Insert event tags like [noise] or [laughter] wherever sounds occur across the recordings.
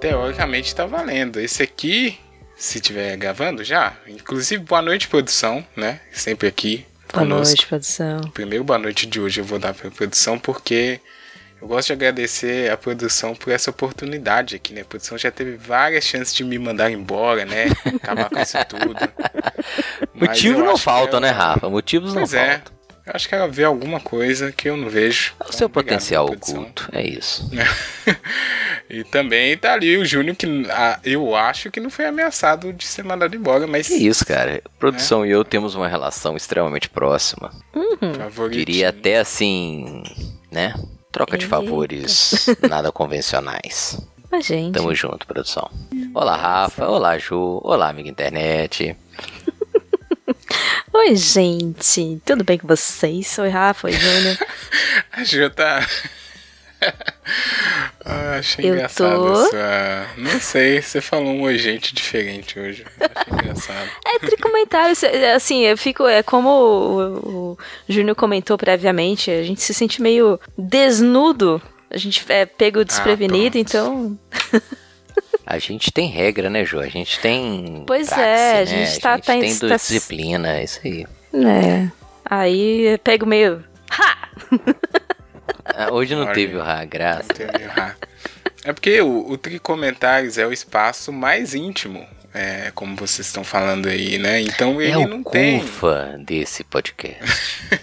teoricamente tá valendo. Esse aqui, se tiver gravando já, inclusive boa noite produção, né? Sempre aqui. Boa conosco. noite, produção. Primeiro boa noite de hoje eu vou dar pra produção porque eu gosto de agradecer a produção por essa oportunidade aqui, né? A produção já teve várias chances de me mandar embora, né? Acabar com isso tudo. [laughs] Motivo eu não falta, ela- né, Rafa? Motivos Pois não é. faltam. Eu acho que ela vê alguma coisa que eu não vejo. É o Então, seu obrigado, potencial oculto, é isso. [laughs] e também tá ali o Júnior, que ah, eu acho que não foi ameaçado de ser mandado embora, mas Que isso, cara. Produção e eu temos uma relação extremamente próxima. favoritinho. Diria até assim, né? Troca de Eita. favores nada convencionais. Mas, gente. Tamo junto, produção. Olá, Rafa. Olá, Ju. Olá, amiga internet. [laughs] Oi, gente. Tudo bem com vocês? Oi, Rafa. Oi, Júnior. [laughs] A Ju tá. [laughs] ah, achei Eu engraçado tô. essa. Não sei, você falou um oi, gente diferente hoje. Achei engraçado. É tricomentário, cê- assim, eu fico, é como o, o Júnior comentou previamente, a gente se sente meio desnudo, a gente é pego desprevenido, pronto. então, A gente tem regra, né, Ju? A gente tem. Pois praxe, é, a né? gente tá- tá em- tem tá- disciplina, é isso aí. né, aí eu pego meio, ha! Ah, Hoje não Olha. teve o Ra, graça. Entendeu? Ah. É porque o, o Tricomentários é o espaço mais íntimo, é, como vocês estão falando aí, né? Então ele É não o tem. desse podcast.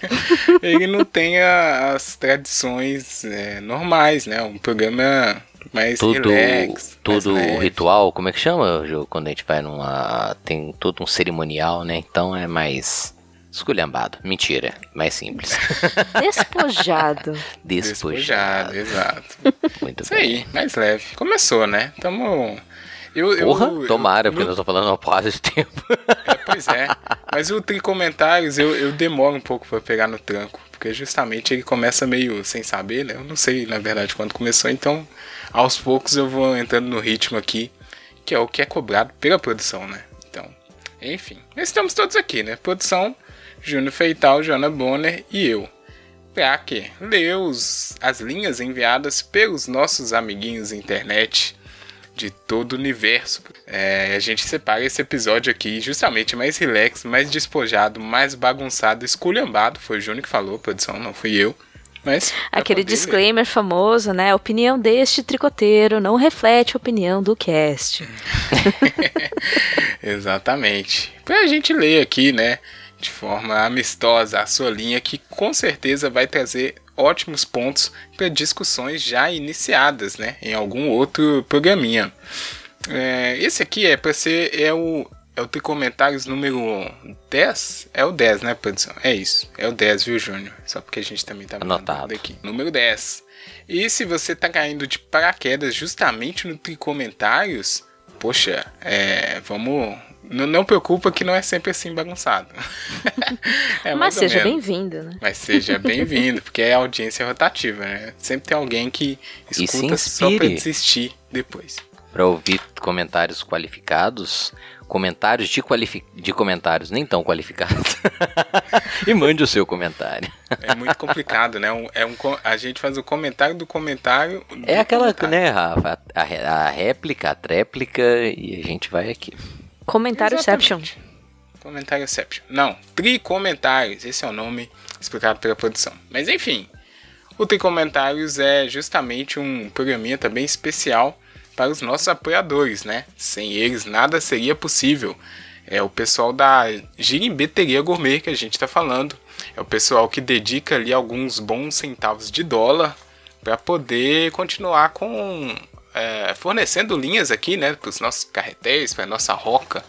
[laughs] ele não tem a- as tradições é, normais, né? Um programa mais Todo, relax, mais todo o leve. ritual, como é que chama, Ju? Quando a gente vai numa. Tem todo um cerimonial, né? Então é mais. Esculhambado. Mentira. Mais simples. [laughs] Despojado. Despojado. Despojado, exato. Muito Isso bem. aí, mais leve. Começou, né? Tamo. Eu, eu- Porra, eu- tomara, porque no- eu tô falando uma porrada de tempo. É, pois é. Mas o Tricomentários eu, eu demoro um pouco pra pegar no tranco. Porque justamente ele começa meio sem saber, né? Eu não sei, na verdade, quando começou. Então, aos poucos eu vou entrando no ritmo aqui. Que é o que é cobrado pela produção, né? Então, enfim. Estamos todos aqui, né? Produção, Júnior Feital, Joana Bonner e eu. Pra quê? Ler os, as linhas enviadas pelos nossos amiguinhos internet de todo o universo. É, a gente separa esse episódio aqui justamente mais relax, mais despojado, mais bagunçado, esculhambado. Foi o Júnior que falou, produção, não fui eu. Mas Aquele ler. disclaimer famoso, né, a opinião deste tricoteiro não reflete a opinião do cast. [laughs] Exatamente. Pra gente ler aqui, né, de forma amistosa a sua linha, que com certeza vai trazer ótimos pontos para discussões já iniciadas, né, em algum outro programinha. É, esse aqui é para ser é o é o Tricomentários número 10? É o 10, né, produção? É isso. É o 10, viu, Júnior? Só porque a gente também tá Anotado. aqui. Número 10. E se você tá caindo de paraquedas justamente no Tricomentários, poxa, é, vamos. Não, não preocupa que não é sempre assim bagunçado. [laughs] É Mas seja bem-vindo, né? Mas seja bem-vindo, porque é audiência rotativa, né? Sempre tem alguém que escuta só pra desistir depois. Pra ouvir comentários qualificados, comentários de, qualifi de comentários nem tão qualificados. [laughs] e mande o seu comentário. É muito complicado, né? Um- é um, a gente faz o comentário do comentário. do É aquela, comentário. né, Rafa? A, ré- a réplica, a tréplica e a gente vai aqui. Comentário-ception. Comentário-ception. Não, Tricomentários. Esse é o nome explicado pela produção. Mas enfim, o Tricomentários é justamente um programinha também especial para os nossos apoiadores, né? Sem eles nada seria possível. É o pessoal da Girimbeteria Gourmet que a gente está falando. É o pessoal que dedica ali alguns bons centavos de dólar para poder continuar com é, fornecendo linhas aqui, né, para os nossos carretéis, para nossa roca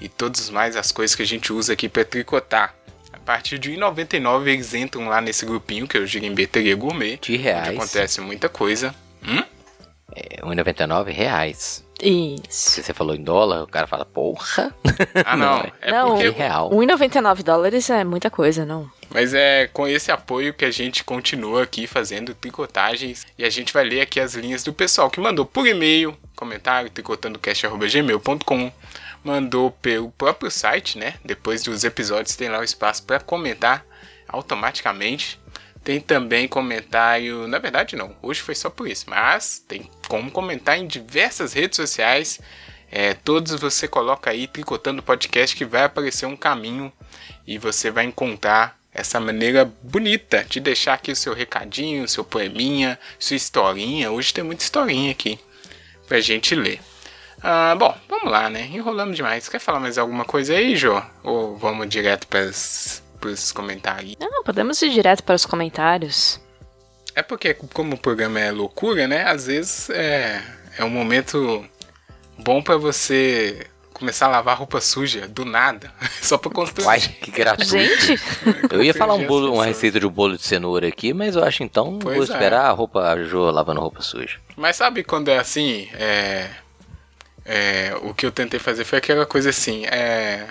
e todas mais as coisas que a gente usa aqui para tricotar. A partir de R$ 1,99 eles entram lá nesse grupinho que é o Girimbeteria Gourmet, De onde reais. acontece muita coisa. Hum? É, 1,99 reais. Isso. Se você falou em dólar, o cara fala, porra. [laughs] Ah, não. Não, é Não, porque De real. 1,99 dólares é muita coisa, não? Mas é com esse apoio que a gente continua aqui fazendo tricotagens e a gente vai ler aqui as linhas do pessoal que mandou por e-mail, comentário, tricotandocast.gmail.com, mandou pelo próprio site, né? Depois dos episódios tem lá o espaço para comentar automaticamente. Tem também comentário. Na verdade, não. Hoje foi só por isso. Mas tem como comentar em diversas redes sociais. É, todos você coloca aí Tricotando Podcast que vai aparecer um caminho e você vai encontrar essa maneira bonita de deixar aqui o seu recadinho, o seu poeminha, sua historinha. Hoje tem muita historinha aqui pra gente ler. Ah, bom, vamos lá, né? Enrolamos demais. Quer falar mais alguma coisa aí, Jô? Ou vamos direto para os comentários? Não, podemos ir direto para os comentários. É porque, como o programa é loucura, né? Às vezes é, é um momento bom para você começar a lavar roupa suja do nada, [laughs] só pra construir. Uai, que gratuito. Gente, Eu ia falar um bolo, uma receita de um bolo de cenoura aqui, mas eu acho então Pois vou é. esperar a roupa a Jo lavando roupa suja. Mas sabe quando é assim? É, é, o que eu tentei fazer foi aquela coisa assim. É,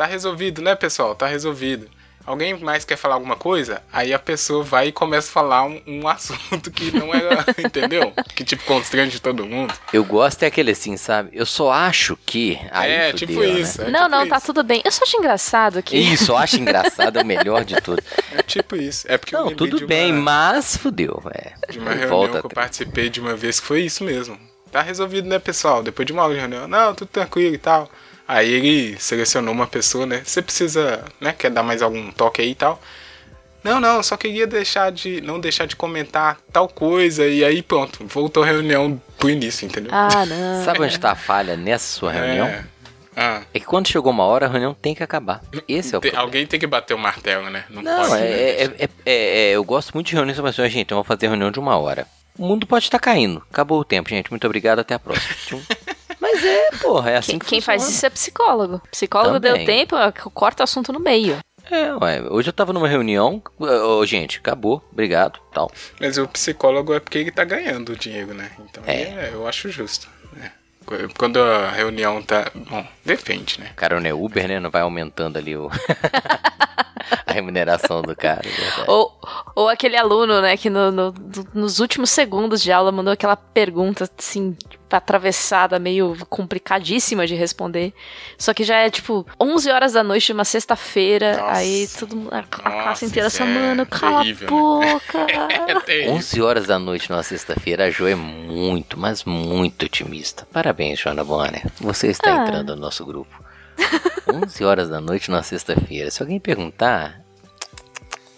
tá resolvido, né, pessoal? Tá resolvido. Alguém mais quer falar alguma coisa? Aí a pessoa vai e começa a falar um, um [laughs] assunto que não era, [laughs] entendeu? Que tipo constrange todo mundo. Eu gosto é aquele assim, sabe? Eu só acho que. Aí é, fudeu, tipo né? isso. é não, tipo não, tá isso. tudo bem. Eu só acho engraçado que. Isso, eu acho [laughs] engraçado, é o melhor de tudo. É tipo isso. É porque eu Não, tudo de uma- bem, mas fudeu. É. De uma reunião Volta que eu participei de uma vez que foi isso mesmo. Tá resolvido, né, pessoal? Depois de uma hora de reunião. Não, tudo tranquilo e tal. Aí ele selecionou uma pessoa, né? Você precisa, né? Quer dar mais algum toque aí e tal. Não, não, só queria deixar de. não deixar de comentar tal coisa. E aí pronto, voltou a reunião pro início, entendeu? Ah, [laughs] não. Sabe onde tá a falha nessa sua reunião? É. Ah, É que quando chegou uma hora, a reunião tem que acabar. Esse é o tem- problema. alguém tem que bater o martelo, né? Não, Não, pode. é, é- é- é- é- eu gosto muito de reuniões com pessoas. Gente, vamos fazer reunião de uma hora. O mundo pode estar caindo. Acabou o tempo, gente. Muito obrigado, até a próxima. [laughs] É, porra, é assim Quem, que quem faz isso é psicólogo. Psicólogo Também. deu tempo, corta o assunto no meio. É, ué, hoje eu tava numa reunião. Ô, gente, acabou, obrigado, tal. Mas o psicólogo é porque ele tá ganhando o dinheiro, né? Então É. é, eu acho justo. né? Quando a reunião tá. Bom, depende, né? Cara, não é Uber, né? Não vai aumentando ali o... [laughs] [laughs] a remuneração do cara. é. Ou, ou aquele aluno, né, que no- no- nos últimos segundos de aula mandou aquela pergunta, assim, atravessada, meio complicadíssima de responder. Só que já é, tipo, 11 horas da noite de uma sexta-feira, aí todo mundo, a, a Nossa, classe inteira é mano, cala terrível, a boca. [laughs] É terrível. 11 horas da noite numa sexta-feira, a Jo é muito, mas muito otimista. Parabéns, Joana Bonner. Você está Ah. entrando no nosso grupo. 11 horas da noite numa sexta-feira. Se alguém perguntar,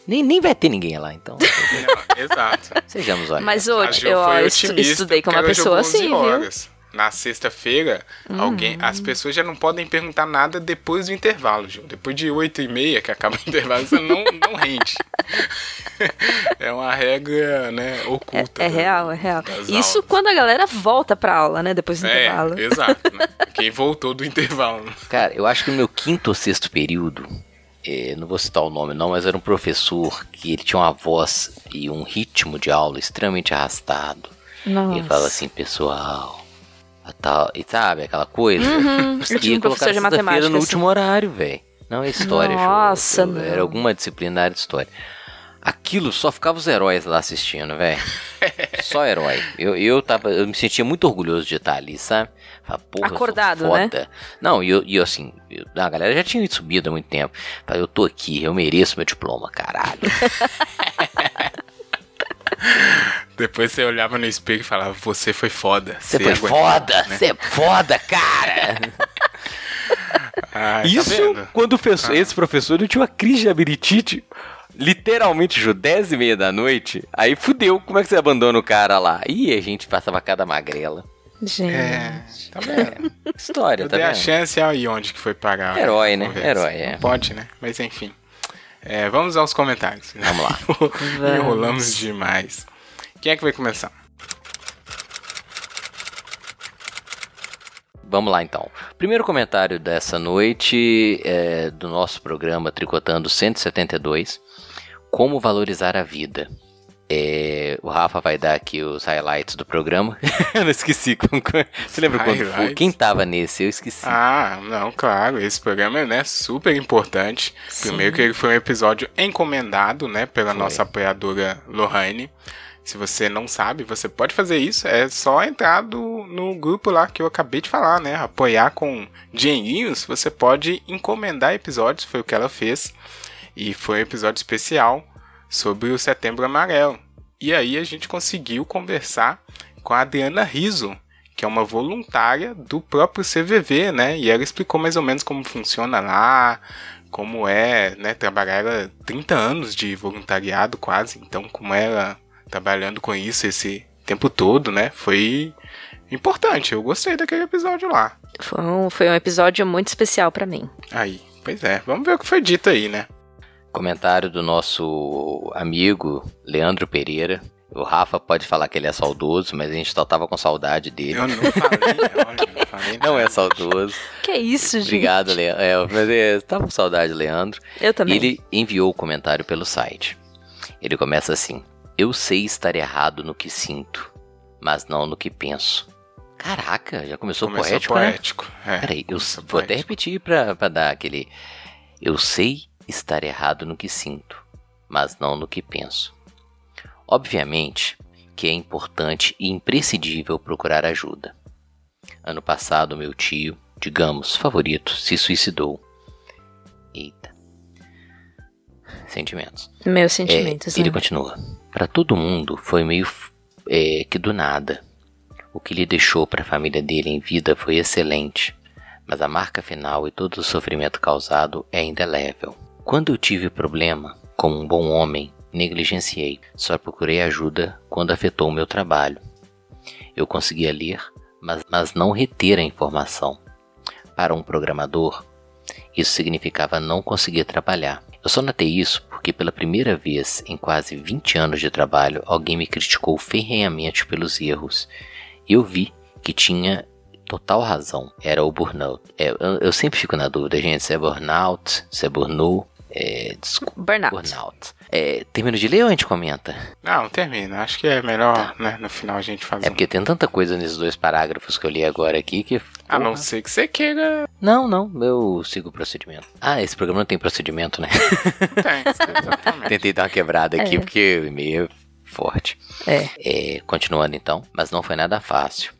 nem, nem vai ter ninguém lá, então. Não, [laughs] exato. Sejamos honestos. Mas hoje eu, eu estudei com uma pessoa jogou 11 assim, viu? Na sexta-feira, alguém, as pessoas já não podem perguntar nada depois do intervalo, Gil. Depois de 8 e meia, que acaba o [laughs] intervalo, você não, não rende. [laughs] é uma regra, né, oculta. É da- real, é real. Isso aulas. quando a galera volta pra aula, né? Depois do É, intervalo. exato, né? [laughs] Quem voltou do intervalo. Cara, eu acho que no meu quinto ou sexto período, eh, não vou citar o nome não, mas era um professor que ele tinha uma voz e um ritmo de aula extremamente arrastado. Nossa. E ele fala assim, pessoal, a tal, e sabe aquela coisa? Uhum, eu tive ia um professor de matemática. no assim. último horário, velho. Não é história. Nossa, não. Era alguma disciplina da área de história. Aquilo só ficava os heróis lá assistindo, velho. [laughs] Só herói. Eu, eu, tava, eu me sentia muito orgulhoso de estar ali, sabe? Porra, Acordado, né? Não, e eu, e eu, assim, eu- a galera já tinha subido há muito tempo. Eu tô aqui, eu mereço meu diploma, caralho. [laughs] Depois você olhava no espelho e falava, você foi foda. Você foi aguentou, foda, né? você é foda, cara. Ai, [laughs] tá Isso vendo? quando professor- esse professor não tinha uma crise de abritite. Literalmente, Ju, 10 e meia da noite. Aí fudeu, como é que você abandona o cara lá? Ih, a gente passava cada magrela. Gente. É, tá vendo? História, Eu tá dei a vendo? chance aí onde que foi parar. Herói, a né? conversa. Herói, é. Não Pode, né? Mas enfim. É, vamos aos comentários. Vamos lá. [laughs] Enrolamos demais. Quem é que vai começar? Vamos lá então. Primeiro comentário dessa noite é do nosso programa Tricotando 172. Como valorizar a vida. É, o Rafa vai dar aqui os highlights do programa. [laughs] Eu não esqueci. Você lembra quando foi? Quem tava nesse? Eu esqueci. Ah, não, claro. Esse programa é né, super importante. Sim. Primeiro que ele foi um episódio encomendado, né, pela Foi. nossa apoiadora Lohane. Se você não sabe, você pode fazer isso. É só entrar do- no grupo lá que eu acabei de falar, né? Apoiar com dinheirinhos. Você pode encomendar episódios. Foi o que ela fez. E foi um episódio especial sobre o Setembro Amarelo. E aí a gente conseguiu conversar com a Adriana Riso, que é uma voluntária do próprio CVV, né? E ela explicou mais ou menos como funciona lá, como é, né, trabalhar ela 30 anos de voluntariado quase, então como ela trabalhando com isso esse tempo todo, né? Foi importante. Eu gostei daquele episódio lá. Foi um, foi um episódio muito especial para mim. Aí, pois é. Vamos ver o que foi dito aí, né? Comentário do nosso amigo Leandro Pereira. O Rafa pode falar que ele é saudoso, mas a gente só tava com saudade dele. Eu não falei, [laughs] olha, não falei. Não é saudoso. Que isso, gente? Obrigado, Leandro. É, mas é, tava com saudade, Leandro. Eu também. E ele enviou o comentário pelo site. Ele começa assim: Eu sei estar errado no que sinto, mas não no que penso. Caraca, já começou, Começou poético, né? poético. É. Peraí, eu vou até repetir pra, pra dar aquele. Eu sei estar errado no que sinto, mas não no que penso. Obviamente que é importante e imprescindível procurar ajuda. Ano passado, meu tio, digamos, favorito, se suicidou. Eita. Sentimentos. Meus É, sentimentos. ele né? continua. Para todo mundo foi meio é, que do nada. O que ele deixou para a família dele em vida foi excelente, mas a marca final e todo o sofrimento causado é indelével. Quando eu tive problema, como um bom homem, negligenciei. Só procurei ajuda quando afetou o meu trabalho. Eu conseguia ler, mas, mas não reter a informação. Para um programador, isso significava não conseguir trabalhar. Eu só notei isso porque pela primeira vez em quase 20 anos de trabalho, alguém me criticou ferrenhamente pelos erros. E eu vi que tinha total razão. Era o burnout. É, eu, eu sempre fico na dúvida, gente, se é burnout, se é burnout. É, desculpa, Burnout. burnout. É, termino de ler ou a gente comenta? Não, termina. Acho que é melhor, né, no final a gente fazer É porque tem tanta coisa nesses dois parágrafos que eu li agora aqui que. A não ser que você queira... Não, não, eu sigo o procedimento. Ah, esse programa não tem procedimento, né? Tem, [laughs] exatamente. Tentei dar uma quebrada aqui É. porque o e-mail é forte. É. É, continuando então, mas não foi nada fácil.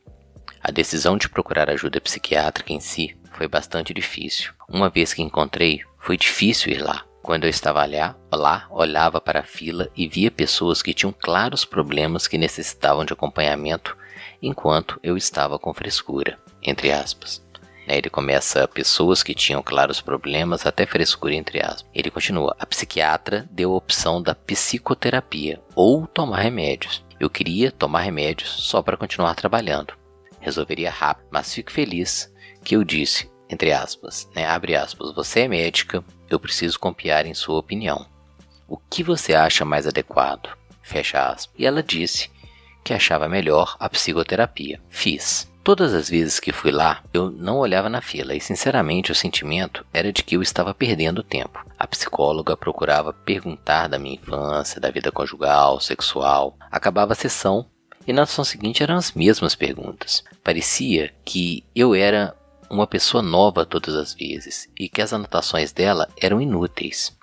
A decisão de procurar ajuda psiquiátrica em si foi bastante difícil. Uma vez que encontrei, foi difícil ir lá. Quando eu estava lá, lá, olhava para a fila e via pessoas que tinham claros problemas que necessitavam de acompanhamento, enquanto eu estava com frescura, entre aspas. Né, Ele começa pessoas que tinham claros problemas até frescura entre aspas. Ele continua: a psiquiatra deu a opção da psicoterapia ou tomar remédios. Eu queria tomar remédios só para continuar trabalhando. Resolveria rápido, mas fico feliz que eu disse, entre aspas, né, abre aspas, você é médica, eu preciso confiar em sua opinião. O que você acha mais adequado? Fecha aspas. E ela disse que achava melhor a psicoterapia. Fiz. Todas as vezes que fui lá, eu não olhava na fila e, sinceramente, o sentimento era de que eu estava perdendo tempo. A psicóloga procurava perguntar da minha infância, da vida conjugal, sexual. Acabava a sessão e na sessão seguinte eram as mesmas perguntas. Parecia que eu era uma pessoa nova todas as vezes e que as anotações dela eram inúteis.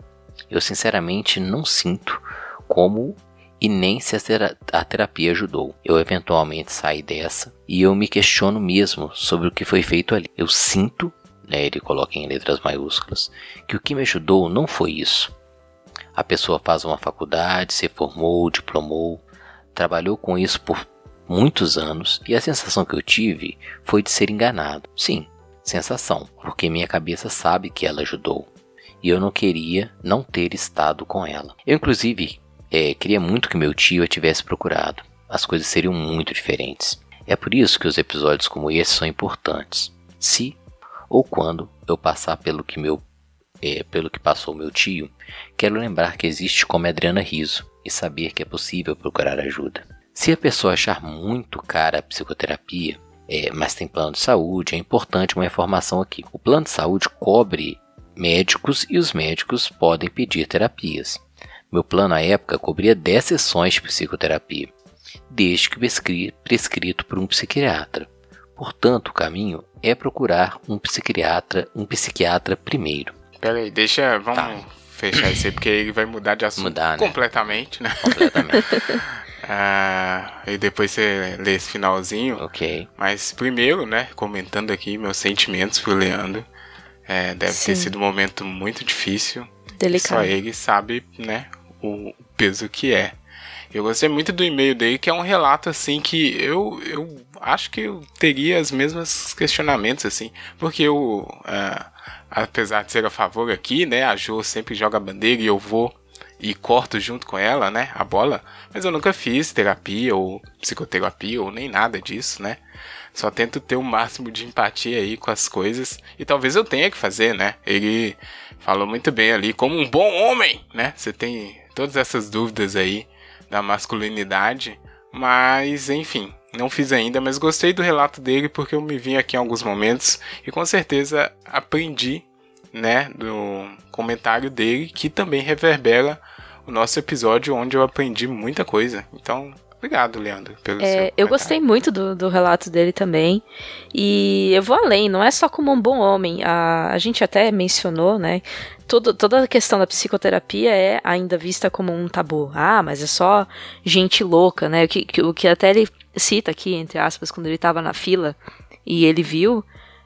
Eu, sinceramente, não sinto como e nem se a tera- a terapia ajudou. Eu eventualmente saí dessa e eu me questiono mesmo sobre o que foi feito ali. Eu sinto, né, ele coloca em letras maiúsculas, que o que me ajudou não foi isso. A pessoa faz uma faculdade, se formou, diplomou, trabalhou com isso por muitos anos e a sensação que eu tive foi de ser enganado. Sim, sensação, porque minha cabeça sabe que ela ajudou e eu não queria não ter estado com ela. Eu, inclusive, é, queria muito que meu tio a tivesse procurado. As coisas seriam muito diferentes. É por isso que os episódios como esse são importantes. Se ou quando eu passar pelo que meu é, pelo que passou meu tio, quero lembrar que existe como Adriana Riso e saber que é possível procurar ajuda. Se a pessoa achar muito cara a psicoterapia, é, mas tem plano de saúde, é importante uma informação aqui. O plano de saúde cobre médicos e os médicos podem pedir terapias. Meu plano à época cobria 10 sessões de psicoterapia, desde que prescri- prescrito por um psiquiatra. Portanto, o caminho é procurar um psiquiatra, um psiquiatra primeiro. Pera aí, deixa... Vamos Tá. fechar isso aí, porque ele vai mudar de assunto Mudar, né? completamente, né? Completamente. [laughs] Ah, e depois você lê esse finalzinho. ok. Mas primeiro, né, comentando aqui meus sentimentos pro Leandro. É, deve ter Sim. sido um momento muito difícil. Só Delicado. ele sabe, né, o peso que é. Eu gostei muito do e-mail dele, que é um relato assim que eu, eu acho que eu teria os mesmos questionamentos assim, porque eu, uh, apesar de ser a favor aqui, né, a Jo sempre joga a bandeira e eu vou e corto junto com ela, né, a bola, mas eu nunca fiz terapia ou psicoterapia ou nem nada disso, né? Só tento ter o máximo de empatia aí com as coisas e talvez eu tenha que fazer, né? Ele falou muito bem ali como um bom homem, né? Você tem todas essas dúvidas aí da masculinidade, mas enfim, não fiz ainda, mas gostei do relato dele porque eu me vim aqui em alguns momentos e com certeza aprendi, né, do comentário dele que também reverbera o nosso episódio onde eu aprendi muita coisa. Então, Obrigado, Leandro, pelo é, Eu gostei muito do, do relato dele também. E eu vou além, não é só como um bom homem. A, a gente até mencionou, né? Todo, toda a questão da psicoterapia é ainda vista como um tabu. Ah, mas é só gente louca, né? O que, o que até ele cita aqui, entre aspas, quando ele estava na fila e ele viu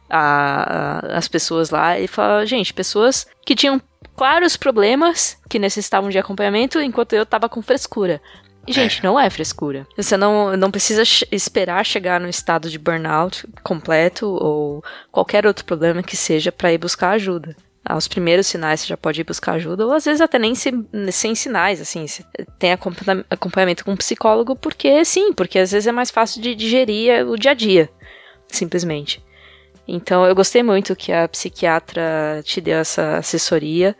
a, a, as pessoas lá, ele fala, gente, pessoas que tinham claros problemas que necessitavam de acompanhamento, enquanto eu tava com frescura. Gente, é. não é frescura. Você não, não precisa esperar chegar no estado de burnout completo ou qualquer outro problema que seja para ir buscar ajuda. Aos primeiros sinais você já pode ir buscar ajuda, ou às vezes até nem sem, sem sinais, assim, tem acompanhamento com um psicólogo, porque sim, porque às vezes é mais fácil de digerir o dia a dia, simplesmente. Então eu gostei muito que a psiquiatra te deu essa assessoria.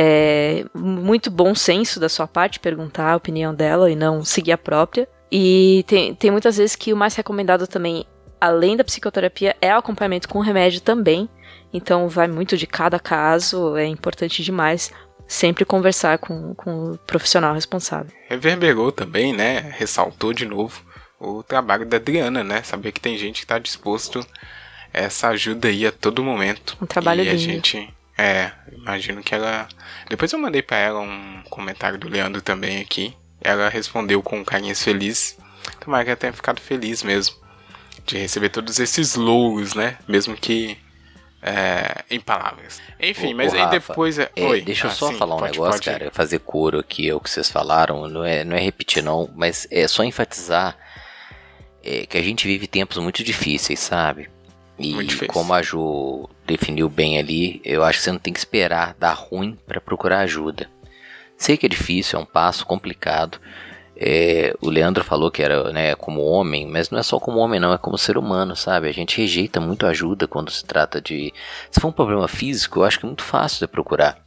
É muito bom senso da sua parte perguntar a opinião dela e não seguir a própria. E tem, tem muitas vezes que o mais recomendado também, além da psicoterapia, é o acompanhamento com remédio também. Então vai muito de cada caso, é importante demais sempre conversar com, com o profissional responsável. Reverberou também, né? Ressaltou de novo o trabalho da Adriana, né? Saber que tem gente que está disposto a essa ajuda aí a todo momento. Um trabalho e a gente é, imagino que ela. Depois eu mandei para ela um comentário do Leandro também aqui. Ela respondeu com carinhas feliz. Tomara que ela tenha ficado feliz mesmo. De receber todos esses louros, né? Mesmo que é, em palavras. Enfim, o, mas o aí Rafa, depois. É... Oi, deixa eu ah, só sim, falar um pode, negócio, pode cara. Fazer coro aqui, é o que vocês falaram. Não é, não é repetir, não, mas é só enfatizar é, que a gente vive tempos muito difíceis, sabe? E como a Ju definiu bem ali, eu acho que você não tem que esperar dar ruim para procurar ajuda. Sei que é difícil, é um passo complicado. É, o Leandro falou que era né, como homem, mas não é só como homem, não, é como ser humano, sabe? A gente rejeita muito ajuda quando se trata de. Se for um problema físico, eu acho que é muito fácil de procurar.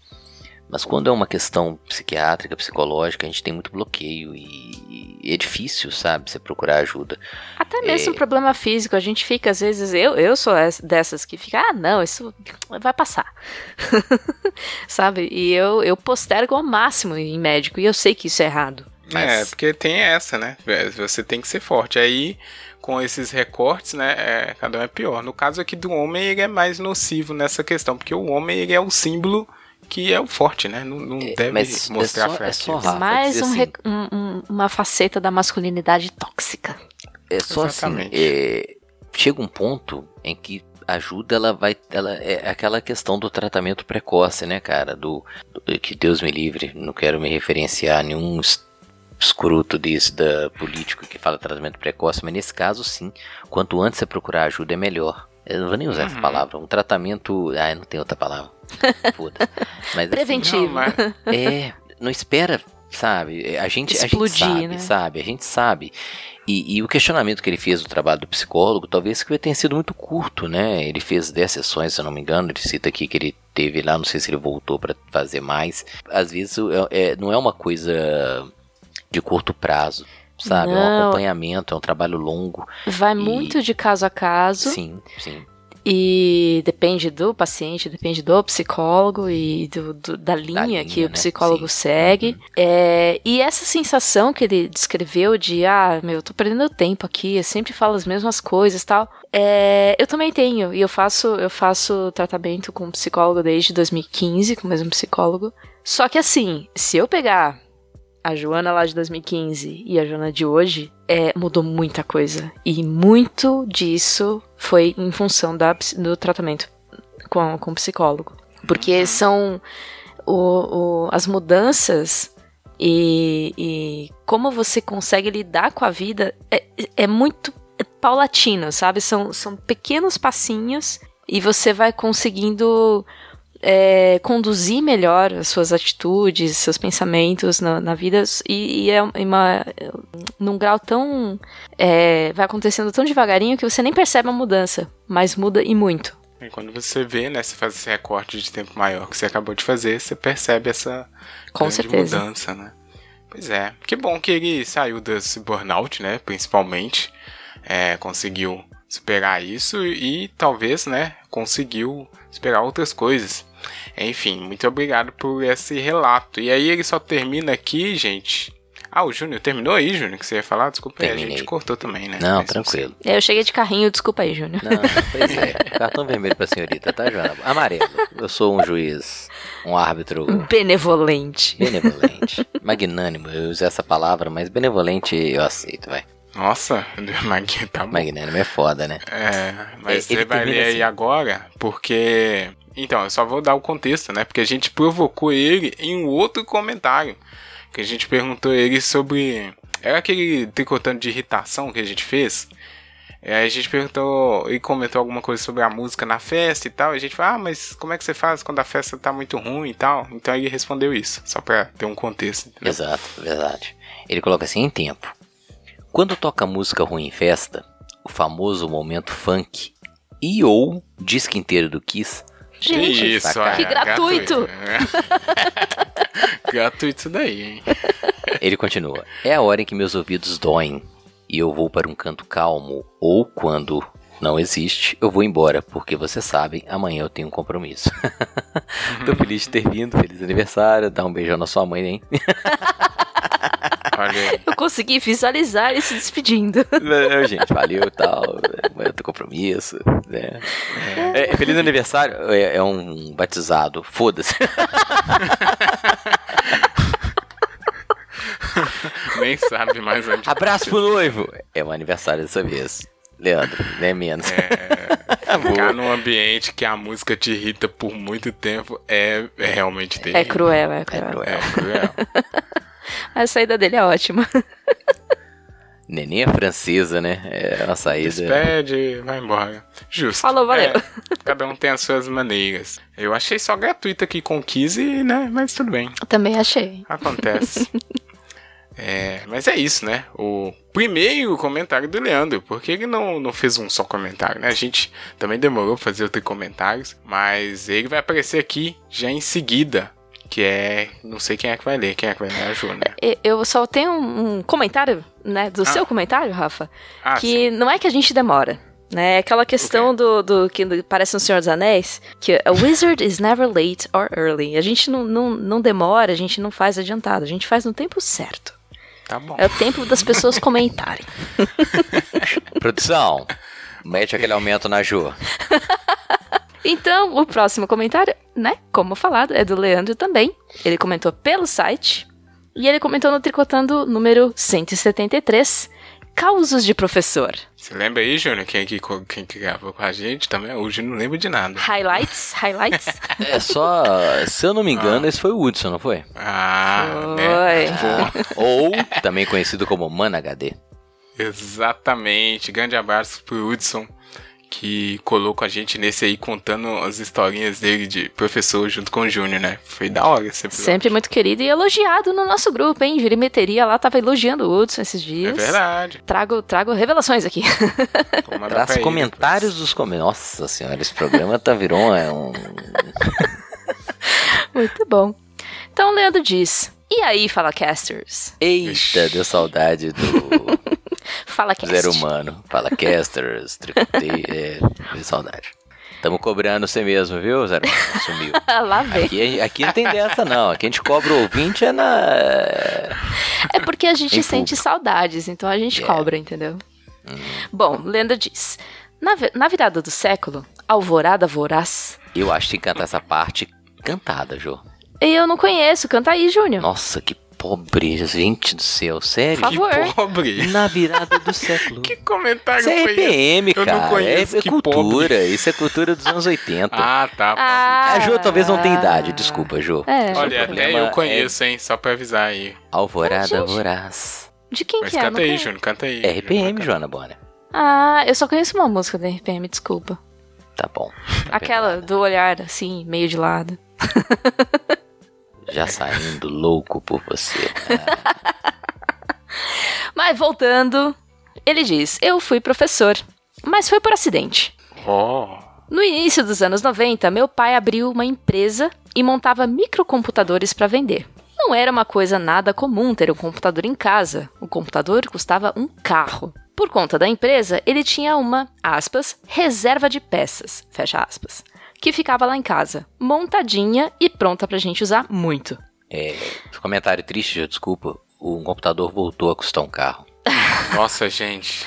Mas quando é uma questão psiquiátrica, psicológica, a gente tem muito bloqueio e, e é difícil, sabe, você procurar ajuda. Até mesmo é... problema físico, a gente fica, às vezes, eu, eu sou dessas que fica, ah, não, isso vai passar. [laughs] sabe? E eu, eu postergo ao máximo em médico e eu sei que isso é errado. É, mas... É, porque tem essa, né? É, você tem que ser forte. Aí com esses recortes, né, é, cada um é pior. No caso aqui do homem, ele é mais nocivo nessa questão, porque o homem ele é o símbolo que é o forte, né? Não, não é, deve mostrar é só, fraqueza. É só Rafa, Mais um assim, um, uma faceta da masculinidade tóxica. É só assim, Exatamente. assim, é, chega um ponto em que ajuda ela vai ela é aquela questão do tratamento precoce né cara do, do que Deus me livre não quero me referenciar a nenhum escroto desse da político que fala tratamento precoce mas nesse caso sim quanto antes você procurar ajuda é melhor eu não vou nem usar uhum. essa palavra um tratamento ah não tem outra palavra [laughs] Foda. Mas, assim, Preventivo. Assim, não, mas... [laughs] É, não espera, sabe? A gente, Explodir, a gente sabe, né? sabe? A gente sabe. E, e, o questionamento que ele fez do trabalho do psicólogo, talvez que tenha sido muito curto, né? Ele fez 10 sessões, se eu não me engano. Ele cita aqui que ele teve lá, não sei se ele voltou para fazer mais. Às vezes é, é, não é uma coisa de curto prazo sabe? Não. É um acompanhamento, é um trabalho longo. Vai e... muito de caso a caso. Sim, sim. E depende do paciente, depende do psicólogo e do, do da, linha da, linha que o né? psicólogo Sim. segue. Uhum. É, e essa sensação que ele descreveu de, ah, meu, eu tô perdendo tempo aqui, eu sempre falo as mesmas coisas tal. É, eu também tenho, e eu faço, eu faço tratamento com psicólogo desde 2015, com o mesmo psicólogo. Só que assim, se eu pegar a Joana lá de 2015 e a Joana de hoje, é, mudou muita coisa. E muito disso foi em função da, do tratamento com, com o psicólogo. Porque uhum. são o, o, as mudanças E, e como você consegue lidar com a vida é, é muito paulatino, sabe? São, são pequenos passinhos e você vai conseguindo é, conduzir melhor as suas atitudes, seus pensamentos na, na vida e, e, é uma, num grau tão. É, vai acontecendo tão devagarinho que você nem percebe a mudança, mas muda e muito. E quando você vê, né, você faz esse recorte de tempo maior que você acabou de fazer, você percebe essa Com certeza. mudança, né? Pois é, que bom que ele saiu desse burnout, né, principalmente, é, conseguiu superar isso e talvez, né, conseguiu superar outras coisas. Enfim, muito obrigado por esse relato. E aí ele só termina aqui, gente, ah, o Júnior terminou aí, Júnior, que você ia falar? Desculpa aí, a gente cortou também, né? Não, Mas, tranquilo. É, eu cheguei de carrinho, desculpa aí, Júnior. Não, pois é. Cartão vermelho pra senhorita, tá, Joana? Amarelo. Eu sou um juiz, um árbitro... Benevolente. Benevolente. Magnânimo, eu usei essa palavra, mas benevolente eu aceito, vai. Nossa, [laughs] tá bom. Magnânimo é foda, né? É, mas Ele você vai ler assim. aí agora, porque... Então, eu só vou dar o contexto, né? Porque a gente provocou ele em um outro comentário que a gente perguntou ele sobre. Era aquele tricotando de irritação que a gente fez. E aí a gente perguntou e comentou alguma coisa sobre a música na festa e tal. E a gente falou, ah, mas como é que você faz quando a festa tá muito ruim e tal? Então ele respondeu isso, só pra ter um contexto. Exato, verdade. Ele coloca assim em tempo. Quando toca música ruim em festa, o famoso momento funk e ou disco inteiro do Kiss Gente, que, isso, que gratuito. gratuito [laughs] daí, hein? Ele continua. É a hora em que meus ouvidos doem e eu vou para um canto calmo ou quando não existe, eu vou embora, porque você sabe, amanhã eu tenho um compromisso. [laughs] Tô feliz de ter vindo, feliz aniversário, dá um beijão na sua mãe, hein? [laughs] [laughs] Eu consegui visualizar ele se despedindo. Não, gente, [laughs] valeu e tal. Amanhã tem compromisso. Né? É, feliz aniversário é, é um batizado. Foda-se. [laughs] Nem sabe mais onde. Abraço pro noivo. É o aniversário dessa vez. Leandro, nem menos. É, ficar num ambiente que a música te irrita por muito tempo é, é realmente terrível. É cruel, é cruel. É cruel. É cruel. [laughs] A saída dele é ótima. [laughs] Neném é francesa, né? É uma saída. Despede, vai embora. Justo. Falou, valeu. É, cada um tem as suas maneiras. Eu achei só gratuito aqui com 15, né? Mas tudo bem. Também achei. Acontece. [laughs] é, mas é isso, né? O primeiro comentário do Leandro. Porque ele não, não fez um só comentário, né? A gente também demorou pra fazer outros comentários. Mas ele vai aparecer aqui já em seguida que é. Não sei quem é que vai ler. Quem é que vai ler? A Ju, né? Eu só tenho um comentário, né? Do ah. seu comentário, Rafa. Ah, que sim. não é que a gente demora. Né? É aquela questão okay. do, do que parece um Senhor dos Anéis, que a wizard is never late or early. A gente não, não, não demora, a gente não faz adiantado, a gente faz no tempo certo. Tá bom. É o tempo das pessoas comentarem. [laughs] Produção, mete aquele aumento na Ju. [laughs] Então, o próximo comentário, né, como falado, é do Leandro também. Ele comentou pelo site. E ele comentou no Tricotando número 173, Causos de Professor. Você lembra aí, Júnior, quem, que, quem que gravou com a gente também? Hoje não lembro de nada. Highlights? Highlights? [laughs] é só, se eu não me engano, ah. esse foi o Hudson, não foi? Ah, foi. né? Ah. Ou também conhecido como Man HD. Exatamente. Grande abraço pro Hudson que colou com a gente nesse aí, contando as historinhas dele de professor junto com o Júnior, né? Foi da hora episódio. Sempre muito querido e elogiado no nosso grupo, hein? Jurimeteria lá tava elogiando o Hudson esses dias. É verdade. Trago, trago revelações aqui. [laughs] Traz comentários dos comentários. Nossa senhora, esse programa tá virou é um... [laughs] muito bom. Então o Leandro diz... E aí, fala casters? Eita, deu saudade do [laughs] Fala Cast. Zero humano. Fala Casters, Tricotei, [laughs] é, saudade. Tamo cobrando você mesmo, viu, Zero? Sumiu. [laughs] Lá vem. Aqui, aqui não tem dessa, não. Aqui a gente cobra o ouvinte é na. É porque a gente sente saudades, então a gente yeah. cobra, entendeu? Hum. Bom, lenda diz: na, na virada do século, Alvorada Voraz. Eu acho que cantar essa parte cantada, Jô. Eu não conheço, canta aí, Júnior. Nossa, que pobre, gente do céu, sério? Por Que favor. pobre. Na virada do século. [laughs] Que comentário Isso é foi esse? RPM, Eu não cara. conheço, é, é que cultura. Isso é cultura dos anos 80. Ah, tá. pobre. Ah, a Jo talvez não tenha idade, desculpa, Jo. É. Olha, até eu é conheço, hein? Só pra avisar aí. Alvorada Ah. Voraz. De quem Mas que é? canta Não aí, conheço. Júnior, canta aí. RPM, Joana Bonner. Ah, eu só conheço uma música da RPM, desculpa. Tá bom. Tá Aquela do olhar, assim, meio de lado. [laughs] Já saindo louco por você. [laughs] Mas voltando, ele diz: Eu fui professor, mas foi por acidente. Oh, No início dos anos 90, meu pai abriu uma empresa e montava microcomputadores para vender. Não era uma coisa nada comum ter um computador em casa. O computador custava um carro. Por conta da empresa, ele tinha uma, aspas, reserva de peças, fecha aspas, que ficava lá em casa, montadinha e pronta pra gente usar muito. É, comentário triste, desculpa. Um computador voltou a custar um carro. [laughs] nossa, gente.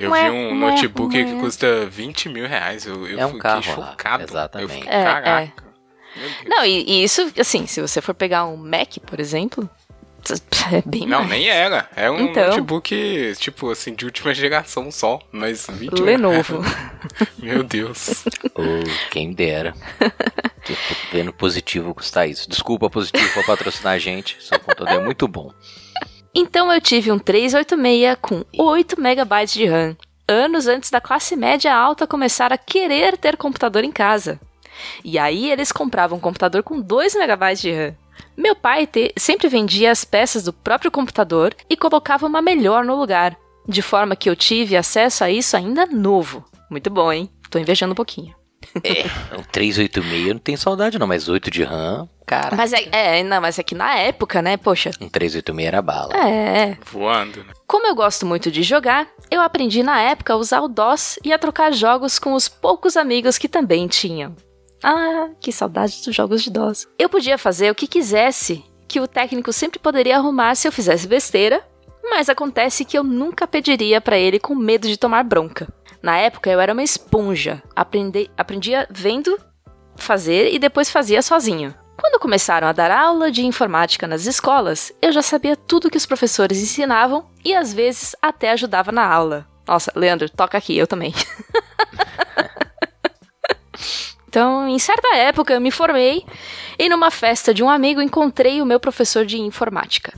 Eu Ué, vi um ué, notebook ué. que custa 20 mil reais. Eu, eu É um fiquei carro lá, chocado. exatamente. Eu fiquei, É, caraca. Meu Deus. Não, e, e isso, assim, se você for pegar um Mac, por exemplo, é bem Não, mais. nem era. É um Então. notebook, tipo assim, de última geração só. Mas 20 mil Lenovo. [laughs] Meu Deus. Ou quem dera. Tô vendo positivo custar isso. Desculpa, positivo, por patrocinar a gente. Seu computador é muito bom. Então eu tive um 386 com 8 MB de RAM, anos antes da classe média alta começar a querer ter computador em casa. E aí eles compravam um computador com 2 MB de RAM. Meu pai te- sempre vendia as peças do próprio computador e colocava uma melhor no lugar, de forma que eu tive acesso a isso ainda novo. Muito bom, hein? Tô invejando um pouquinho. É, [laughs] um 386 eu não tenho saudade não, mas 8 de RAM, cara. Mas é, é, não, mas é que na época, né, poxa. Um 386 era bala. É, Voando, né? Como eu gosto muito de jogar, eu aprendi na época a usar o DOS e a trocar jogos com os poucos amigos que também tinham. Ah, que saudade dos jogos de DOS. Eu podia fazer o que quisesse, que o técnico sempre poderia arrumar se eu fizesse besteira, mas acontece que eu nunca pediria pra ele com medo de tomar bronca. Na época eu era uma esponja, aprendi, aprendia vendo fazer e depois fazia sozinho. Quando começaram a dar aula de informática nas escolas, eu já sabia tudo que os professores ensinavam e às vezes até ajudava na aula. Nossa, Leandro, toca aqui, eu também. [laughs] então, em certa época, eu me formei e numa festa de um amigo encontrei o meu professor de informática.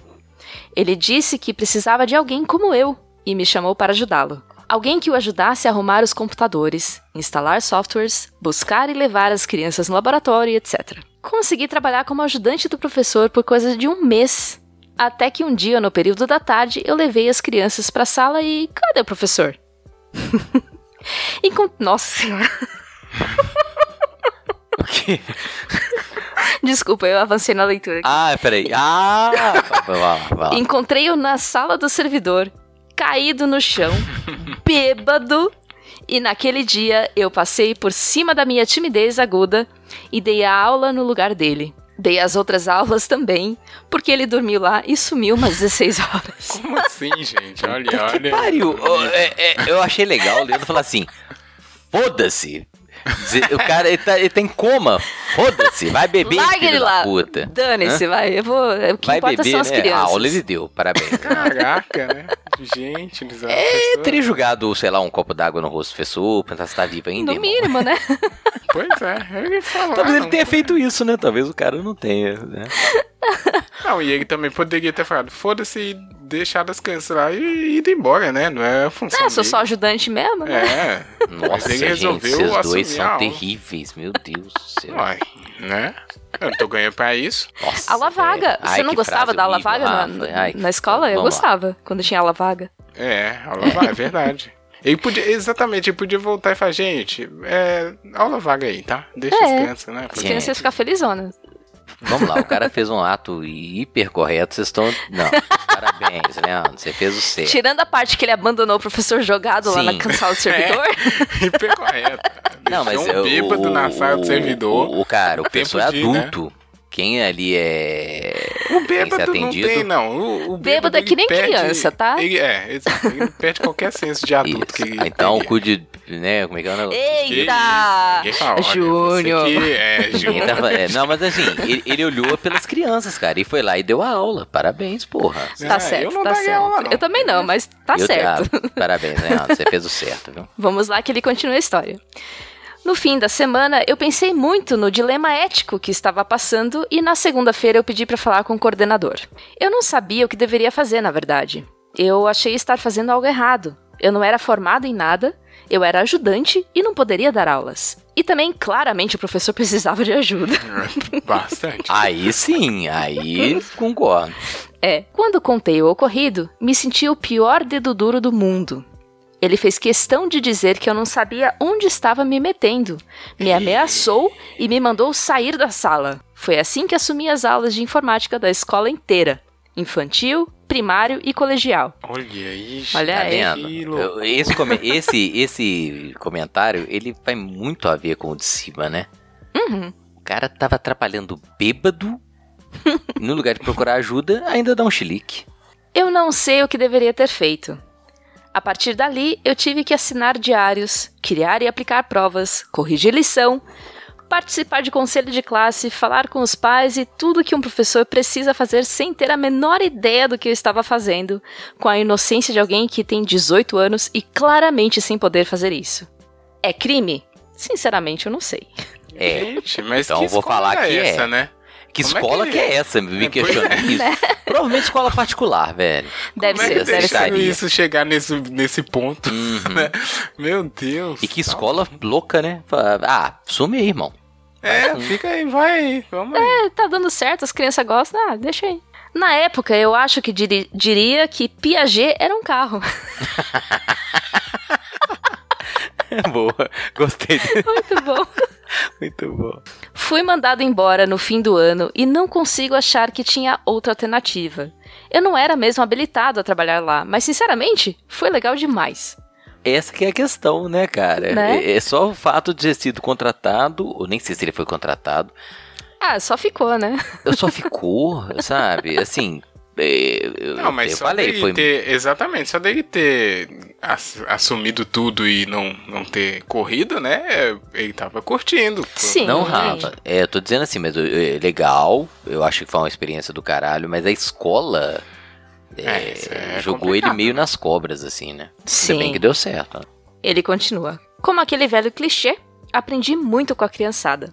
Ele disse que precisava de alguém como eu e me chamou para ajudá-lo. Alguém que o ajudasse a arrumar os computadores, instalar softwares, buscar e levar as crianças no laboratório, etc. Consegui trabalhar como ajudante do professor por coisa de um mês. Até que um dia, no período da tarde, eu levei as crianças para a sala e. Cadê o professor? [laughs] Encont... Nossa senhora. [laughs] O quê? [laughs] Desculpa, eu avancei na leitura. aqui. Ah, peraí. Ah, vai lá, vai lá. Encontrei-o na sala do servidor, caído no chão, [laughs] bêbado. E naquele dia eu passei por cima da minha timidez aguda e dei a aula no lugar dele. Dei as outras aulas também, porque ele dormiu lá e sumiu umas 16 horas. [laughs] Como assim, gente? Olha, Que olha. pariu. Ô, é- é, eu achei legal o Leandro falar assim: foda-se. O cara, ele tá, ele tá em coma. Foda-se. Vai beber, Larga filho ele da lá. puta. Dane-se, vai. Eu vou. O que Vai importa beber, são as né? A crianças. aula ele deu. Parabéns. Caraca, né? Gente, eles É, teria jogado, sei lá, um copo d'água no rosto da pessoa, perguntar se tá vivo ainda. No irmão. mínimo, né? Pois é, ele falou. Talvez ele tenha feito isso, né? Talvez o cara não tenha, né? Não, e ele também poderia ter falado, foda-se e deixado as crianças lá e ido embora, né? Não é a função Ah, sou dele. só ajudante mesmo, né? É. Nossa, ele gente, resolveu esses dois são terríveis, meu Deus do céu. Uai, né? Eu não tô ganhando pra isso. Nossa, Aula vaga. Você Ai, não gostava da aula vaga na. Ai, na escola? Eu vamos lá. gostava, quando tinha aula vaga. É, aula vaga, é verdade. Ele podia, exatamente, ele podia voltar e falar, gente, é, aula vaga aí, tá? Deixa É. as crianças, né? As Gente. crianças iam ficar felizonas. Vamos lá, o cara fez um ato hiper correto, vocês estão. Não, parabéns, Leandro, você fez o certo. Tirando a parte que ele abandonou o professor jogado lá Sim. [laughs] na sala do servidor. Hiper correto. Não, mas um é, bêbado o, na sala do servidor. O, o cara, o tempo pessoal é de, né? Quem ali é. O bêbado não atendido. tem, não. O, o Bêbado é ele que nem perde- criança, tá? Ele, é, exato. Ele perde qualquer senso de adulto que Isso. ele Então, teria. cuide. né? Como é que é o negócio? Eita! Ninguém fala, olha, Júnior. que É, Júnior. tava- é, não, mas assim, ele, ele olhou pelas crianças, cara, e foi lá e deu a aula. Parabéns, porra. Tá É, certo, eu não tá daria certo. aula, não. Eu também não, mas tá Eu- certo. ah, parabéns, né? Você fez o certo, viu? Vamos lá que ele continua a história. No fim da semana, eu pensei muito no dilema ético que estava passando e na segunda-feira eu pedi para falar com o coordenador. Eu não sabia o que deveria fazer, na verdade. Eu achei estar fazendo algo errado. Eu não era formado em nada, eu era ajudante e não poderia dar aulas. E também, claramente, o professor [laughs] precisava de ajuda. Bastante. Aí sim, aí concordo. É, quando contei o ocorrido, me senti o pior dedo duro do mundo. Ele fez questão de dizer que eu não sabia onde estava me metendo, me ameaçou e me mandou sair da sala. Foi assim que assumi as aulas de informática da escola inteira: infantil, primário e colegial. Olha aí, Olha Tá aí. vendo? que Eu- loucura. Esse, [laughs] esse, esse comentário, ele vai muito a ver com o de cima, né? Uhum. O cara tava atrapalhando bêbado, [laughs] no lugar de procurar ajuda, ainda dá um chilique. Eu não sei o que deveria ter feito. A partir dali, eu tive que assinar diários, criar e aplicar provas, corrigir lição, participar de conselho de classe, falar com os pais e tudo que um professor precisa fazer sem ter a menor ideia do que eu estava fazendo, com a inocência de alguém que tem 18 anos e claramente sem poder fazer isso. É crime? Sinceramente, eu não sei. É, Gente, mas Então que eu vou falar é que é. essa, né? Que Como é escola que que, ele- é essa? Me É, pois questionando isso. Provavelmente escola particular, velho. Deve Como é ser, que deve ser. isso chegar nesse, nesse ponto, Uhum. né? Meu Deus. E que escola louca, né? Ah, some aí, irmão. É, fica aí, vai aí, vamos aí. É, tá dando certo, as crianças gostam, ah, deixa aí. Na época, eu acho que diri- diria que Piaget era um carro. [laughs] Boa, gostei. Muito bom. [laughs] [laughs] Muito bom. Fui mandado embora no fim do ano e não consigo achar que tinha outra alternativa. Eu não era mesmo habilitado a trabalhar lá, mas sinceramente, foi legal demais. Essa que é a questão, né, cara? Né? É, é só o fato de ter sido contratado, ou nem sei se ele foi contratado, Ah, só ficou, né? eu só ficou, [laughs] sabe? Assim, eu, Não, mas eu só falei, dele foi ter, exatamente, só dele ter ass- assumido tudo e não, não ter corrido, né? Ele tava curtindo. Sim. Não. Rafa, é, eu tô dizendo assim, mas é legal, eu acho que foi uma experiência do caralho, mas a escola é, É, é jogou complicado. ele meio nas cobras, assim, né? Sim. Ainda bem que deu certo. né? Ele continua. Como aquele velho clichê, aprendi muito com a criançada.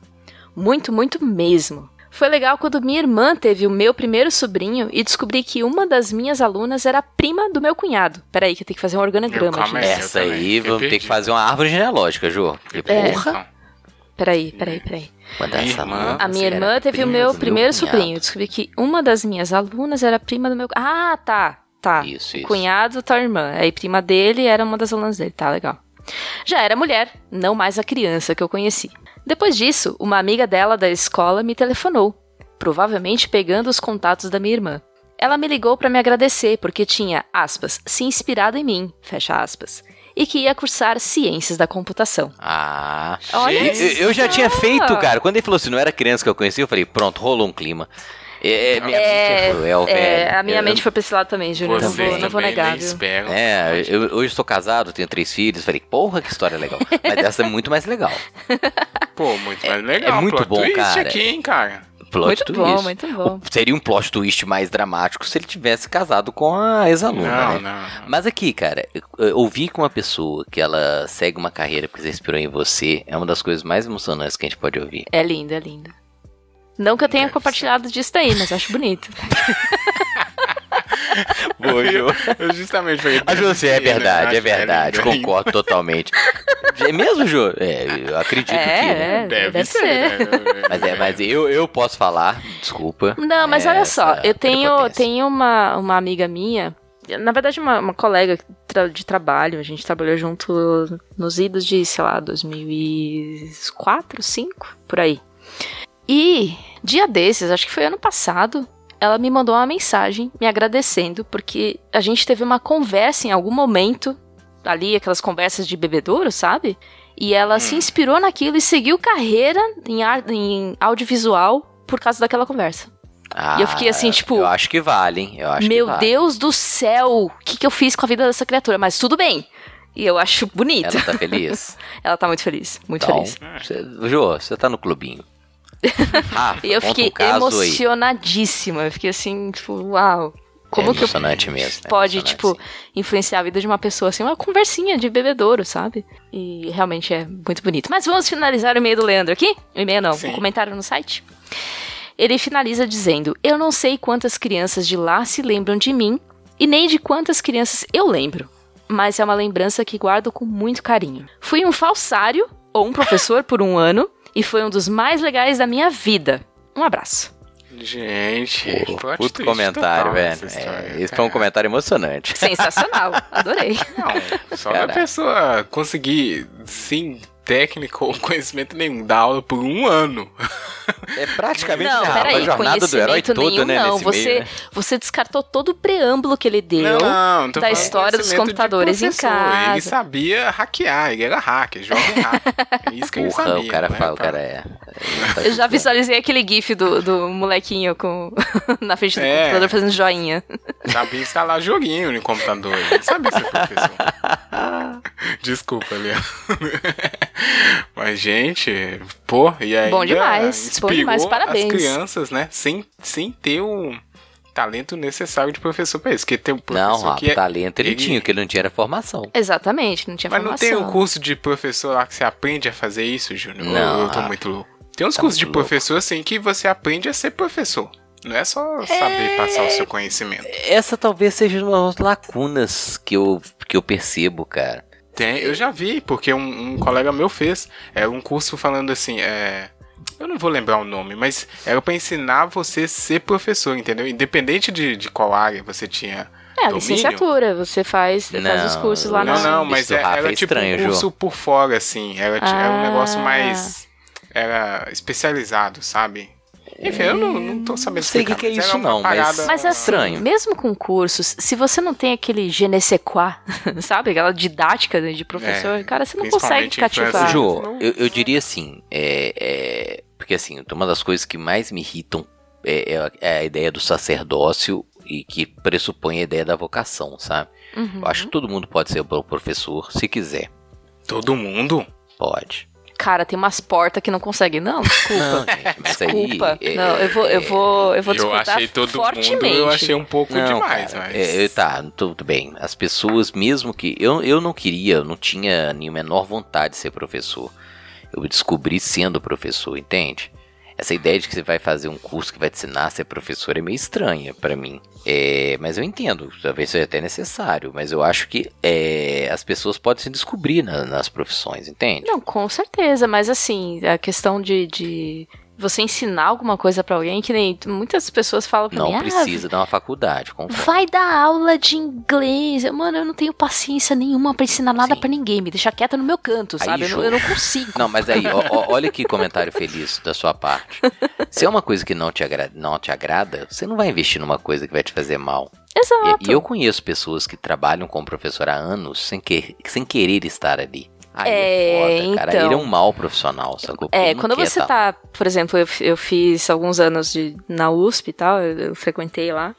Muito, muito mesmo. Foi legal quando minha irmã teve o meu primeiro sobrinho e descobri que uma das minhas alunas era prima do meu cunhado. Peraí, que eu tenho que fazer um organograma. calma gente. É, eu Essa também, aí, vamos ter que fazer uma árvore genealógica. Porque, É. porra, Então, Peraí, peraí, peraí. irmã- A minha irmã teve o meu primeiro cunhado. sobrinho. Descobri que uma das minhas alunas era prima do meu. Ah, tá. Tá. Isso, isso. Cunhado, tal irmã. Aí prima dele era uma das alunas dele. Tá, legal. Já era mulher, não mais a criança que eu conheci. Depois disso, uma amiga dela da escola me telefonou, provavelmente pegando os contatos da minha irmã. Ela me ligou para me agradecer porque tinha, aspas, se inspirado em mim, fecha aspas, e que ia cursar ciências da computação. Ah, Olha eu, eu já tinha feito, cara. Quando ele falou assim, não era criança que eu conhecia, eu falei, pronto, rolou um clima. É, minha mente é cruel, É, velho. a minha Eu- mente foi pra esse lado também, Júnior. Não vou, não vou negar. É, eu, hoje estou casado, tenho três filhos. Falei, porra, que história legal. [laughs] Mas essa é muito mais legal. Pô, muito mais legal. muito plot bom, twist cara. aqui, hein, cara. Plot Muito twist. bom, muito bom. O- Seria um plot twist mais dramático se ele tivesse casado com a ex-aluna, Não, né? não. Mas aqui, cara, ouvir com uma pessoa que ela segue uma carreira porque se inspirou em você é uma das coisas mais emocionantes que a gente pode ouvir. É lindo, é lindo. Não que eu tenha compartilhado disso daí, mas acho bonito. [laughs] Boa, Eu, eu justamente falei. A sim, é né? verdade, é verdade, concordo totalmente. É mesmo, Jô? É, eu acredito que. né? É, Deve, deve ser. ser. né? Mas é, mas eu, eu posso falar, desculpa. Não, mas É, olha só, eu tenho, tenho uma, uma amiga minha, na verdade uma, uma colega de trabalho, a gente trabalhou junto nos idos de, sei lá, 2004, 2005, por aí. E dia desses, acho que foi ano passado, ela me mandou uma mensagem me agradecendo porque a gente teve uma conversa em algum momento ali, aquelas conversas de bebedouro, sabe? E ela se inspirou naquilo e seguiu carreira em, ar- em audiovisual por causa daquela conversa. E eu fiquei assim, Ah, tipo, Eu acho que vale, hein? Eu acho Meu que vale. Deus do céu, o que, que eu fiz com a vida dessa criatura? Mas tudo bem. E eu acho bonito. Ela tá feliz? [laughs] Ela tá muito feliz, muito Então, feliz. Cê, Jô, você tá no clubinho. Rafa, [laughs] E eu fiquei um aí. emocionadíssima. Eu fiquei assim, tipo, uau. Como é que mesmo. é pode, emocionante, tipo, sim. influenciar a vida de uma pessoa, assim, uma conversinha de bebedouro, sabe? E realmente é muito bonito. Mas vamos finalizar o e-mail do Leandro aqui? O e-mail não, Sim. um comentário no site. Ele finaliza dizendo: Eu não sei quantas crianças de lá se lembram de mim e nem de quantas crianças eu lembro, mas é uma lembrança que guardo com muito carinho. Fui um falsário ou um professor por um ano e foi um dos mais legais da minha vida. Um abraço. Gente, Pô, Puto comentário, total velho. É, esse foi um comentário emocionante. Sensacional, adorei. Não, só da pessoa conseguir, sem técnico ou [laughs] conhecimento nenhum, dar aula por um ano. É praticamente Não, a peraí, jornada do herói conhecimento toda, nenhum né? não. nesse Você, meio, né? você descartou todo o preâmbulo que ele deu. não, não da história dos computadores em casa. Ele sabia hackear, ele era hacker, jovem hacker. É isso que ele Porra, sabia. o cara né, fala, o pá? cara é. tá Eu já visualizei aquele gif do, do molequinho com [laughs] na frente do É. computador fazendo joinha. Sabia instalar joguinho no computador. Ele sabia ser professor. [laughs] [laughs] Desculpa, Leandro. [laughs] Mas, gente, pô, e aí. Bom demais, bom demais, parabéns. As crianças, né? Sem, sem ter o talento necessário de professor pra isso. Porque tem um professor Não, que é. talento ele, ele- tinha, que ele não tinha era formação. Exatamente, não tinha Mas não formação. tem um curso de professor lá que você aprende a fazer isso, Júnior? Não, Eu tô ah, muito louco. Tem uns tá cursos de louco. professor, assim, que você aprende a ser professor. Não é só saber passar o seu conhecimento. Essa talvez seja uma das lacunas que eu, que eu percebo, cara. Tem, eu já vi, porque um, um colega meu fez. É um curso falando assim, é. Eu não vou lembrar o nome, mas era pra ensinar você a ser professor, entendeu? Independente de, de qual área você tinha. É, domínio. licenciatura, você faz, faz Não, os cursos lá Não, na. não, mas Isso, é- era é tipo estranho, um curso por fora, assim. Era, ti- era um negócio Ah. mais. Era especializado, sabe? Enfim, eu não, não tô sabendo Não sei o que explicar, que é isso não, mas- parada- Mas assim, Estranho. mesmo com cursos, se você não tem aquele je ne sais quoi, [laughs] sabe? Aquela didática né, de professor, É, cara, você não consegue cativar. Jô, não- eu, eu diria assim, é, é, porque assim, uma das coisas que mais me irritam é, é a- é a ideia do sacerdócio e que pressupõe a ideia da vocação, sabe? Uhum. Eu acho que todo mundo pode ser bom professor, se quiser. Todo mundo? Pode. Cara, tem umas portas que não consegue. Não, desculpa. Não, gente, mas aí... Desculpa. é- não, eu vou, eu vou, eu vou eu discordar achei todo fortemente. mundo, eu achei um pouco Não, demais, cara, mas. é, é, tá, tudo bem. As pessoas, mesmo que. Eu, eu não queria, eu não tinha nem a menor vontade de ser professor. Eu descobri sendo professor, entende? Essa ideia de que você vai fazer um curso que vai te ensinar a ser professor é meio estranha pra mim. É, mas eu entendo, talvez seja até necessário, mas eu acho que é, as pessoas podem se descobrir na- nas profissões, entende? Não, com certeza, mas assim, a questão de, de você ensinar alguma coisa pra alguém, que nem muitas pessoas falam pra mim, Não "Ah, precisa dar uma faculdade, concordo. Vai dar aula de inglês. Mano, eu não tenho paciência nenhuma pra ensinar nada pra ninguém. Me deixa quieta no meu canto, Aí, sabe? Eu não, eu não consigo. Não, mas aí, ó, [laughs] olha que comentário feliz da sua parte. Se é uma coisa que não te, agra- não te agrada, você não vai investir numa coisa que vai te fazer mal. Exato. E, e eu conheço pessoas que trabalham como professor há anos sem, que, sem querer estar ali. Aí é, É, foda, cara. então. Ele é um mau profissional, sacou? É, quando você tá- tá, por exemplo, eu, eu fiz alguns anos de, na USP e tal, eu, eu frequentei lá.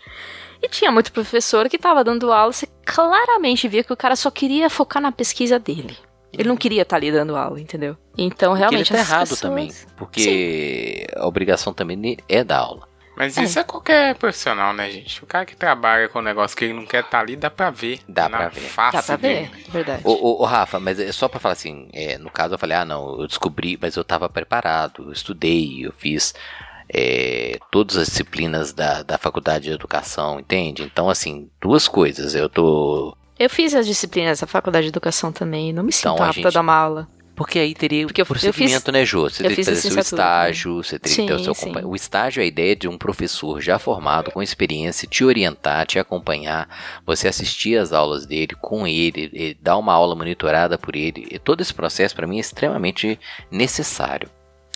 E tinha muito professor que tava dando aula, você claramente via que o cara só queria focar na pesquisa dele. Ele não queria estar ali dando aula, entendeu? Então, Porque ele realmente. tá errado pessoas- também. Porque a obrigação também é dar aula. Mas isso é qualquer profissional, né, gente? O cara que trabalha com um negócio que ele não quer estar ali, dá pra ver. Dá na pra ver. Face Dá pra dele. ver, verdade. Ô, ô, ô, Rafa, mas é só pra falar assim, é, no caso eu falei, ah não, eu descobri, mas eu tava preparado, eu estudei, eu fiz é, todas as disciplinas da, da faculdade de educação, entende? Então, assim, duas coisas, eu tô... Eu fiz as disciplinas da faculdade de educação também, não me sinto Então, a apta a gente- dar uma aula. Porque aí teria Porque eu- o eu fiz- procedimento, né, Jô? Você teria que fazer seu estágio, você teria que ter o Sim, seu sim. acompanha- O estágio é a ideia de um professor já formado, com experiência, te orientar, te acompanhar, você assistir às aulas dele, com ele, e dar uma aula monitorada por ele. E todo esse processo, para mim, é extremamente necessário.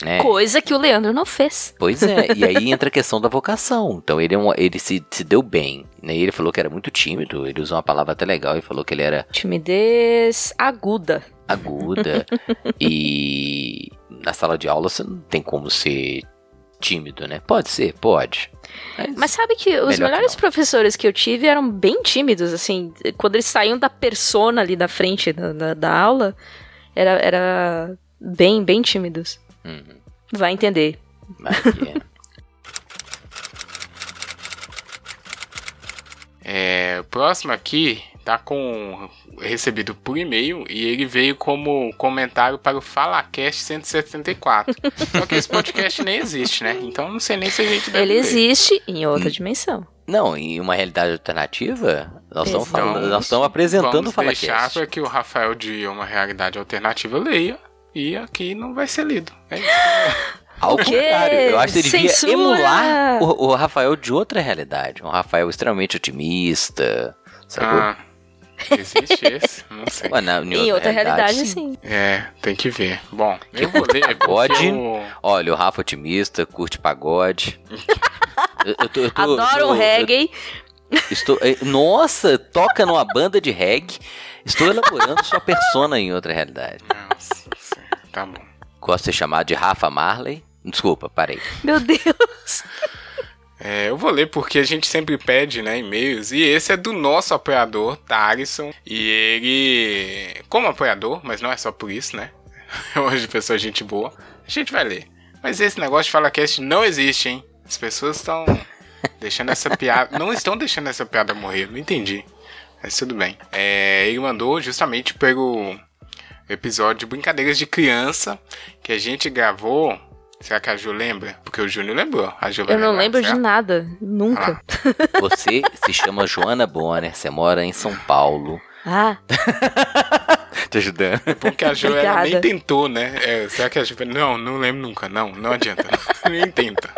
Né? Coisa que o Leandro não fez. Pois é, e aí entra a questão da vocação. Então ele, é um, ele se, se deu bem. Né? Ele falou que era muito tímido, ele usou uma palavra até legal, ele falou que ele era Timidez aguda. Aguda. [laughs] e na sala de aula você não tem como ser tímido, né? Pode ser, pode. Mas sabe que os Melhor que melhores não. professores que eu tive eram bem tímidos, assim. Quando eles saíam da persona ali da frente da, da, da aula, era, era bem, bem tímidos. Uhum. Vai entender. Vai que é. É, o próximo aqui tá com recebido por e-mail e ele veio como comentário para o FalaCast 174. Só que esse podcast nem existe, né? Então não sei nem se a gente deve Ele ler. existe em Hum. outra dimensão. Não, em uma realidade alternativa, nós estamos falando, nós estamos apresentando o Vamos deixar FalaCast. para que o Rafael de uma realidade alternativa leia e aqui não vai ser lido. É isso. [laughs] Ao contrário, eu acho que ele devia Censura! emular o, o Rafael de outra realidade. Um Rafael extremamente otimista. Sacou? Ah, existe esse? Não sei. Ué, na- Em outra realidade, sim. É, tem que ver. Bom, eu vou ler Pagode. o- Olha, o Rafa otimista, curte pagode. [laughs] Eu, eu tô- eu tô- eu Adoro tô- um reggae. eu estou, eh, nossa, toca numa banda de reggae. Estou elaborando sua persona em outra realidade. Nossa, tá bom. Gosto de ser chamado de Rafa Marley. Desculpa, parei. Meu Deus. É, eu vou ler porque a gente sempre pede, né, e-mails. E esse é do nosso apoiador, Tarison. E ele, como apoiador, mas não é só por isso, né? [laughs] Hoje, pessoa gente boa, a gente vai ler. Mas esse negócio de FalaCast não existe, hein? As pessoas estão deixando essa piada. Não estão deixando essa piada morrer, não entendi. Mas tudo bem. É, ele mandou justamente pelo episódio de Brincadeiras de Criança que a gente gravou. Será que a Ju lembra? Porque o Júnior lembrou. A Ju vai Eu não lembrar, lembro de certo? nada. Nunca. [laughs] Você se chama Joana Bonner, você mora em São Paulo. Ah, [laughs] Te ajudando. Porque a Ju ela nem tentou, né? É, será que a Ju. Não, não lembro nunca. Não, não adianta. [laughs] nem tenta.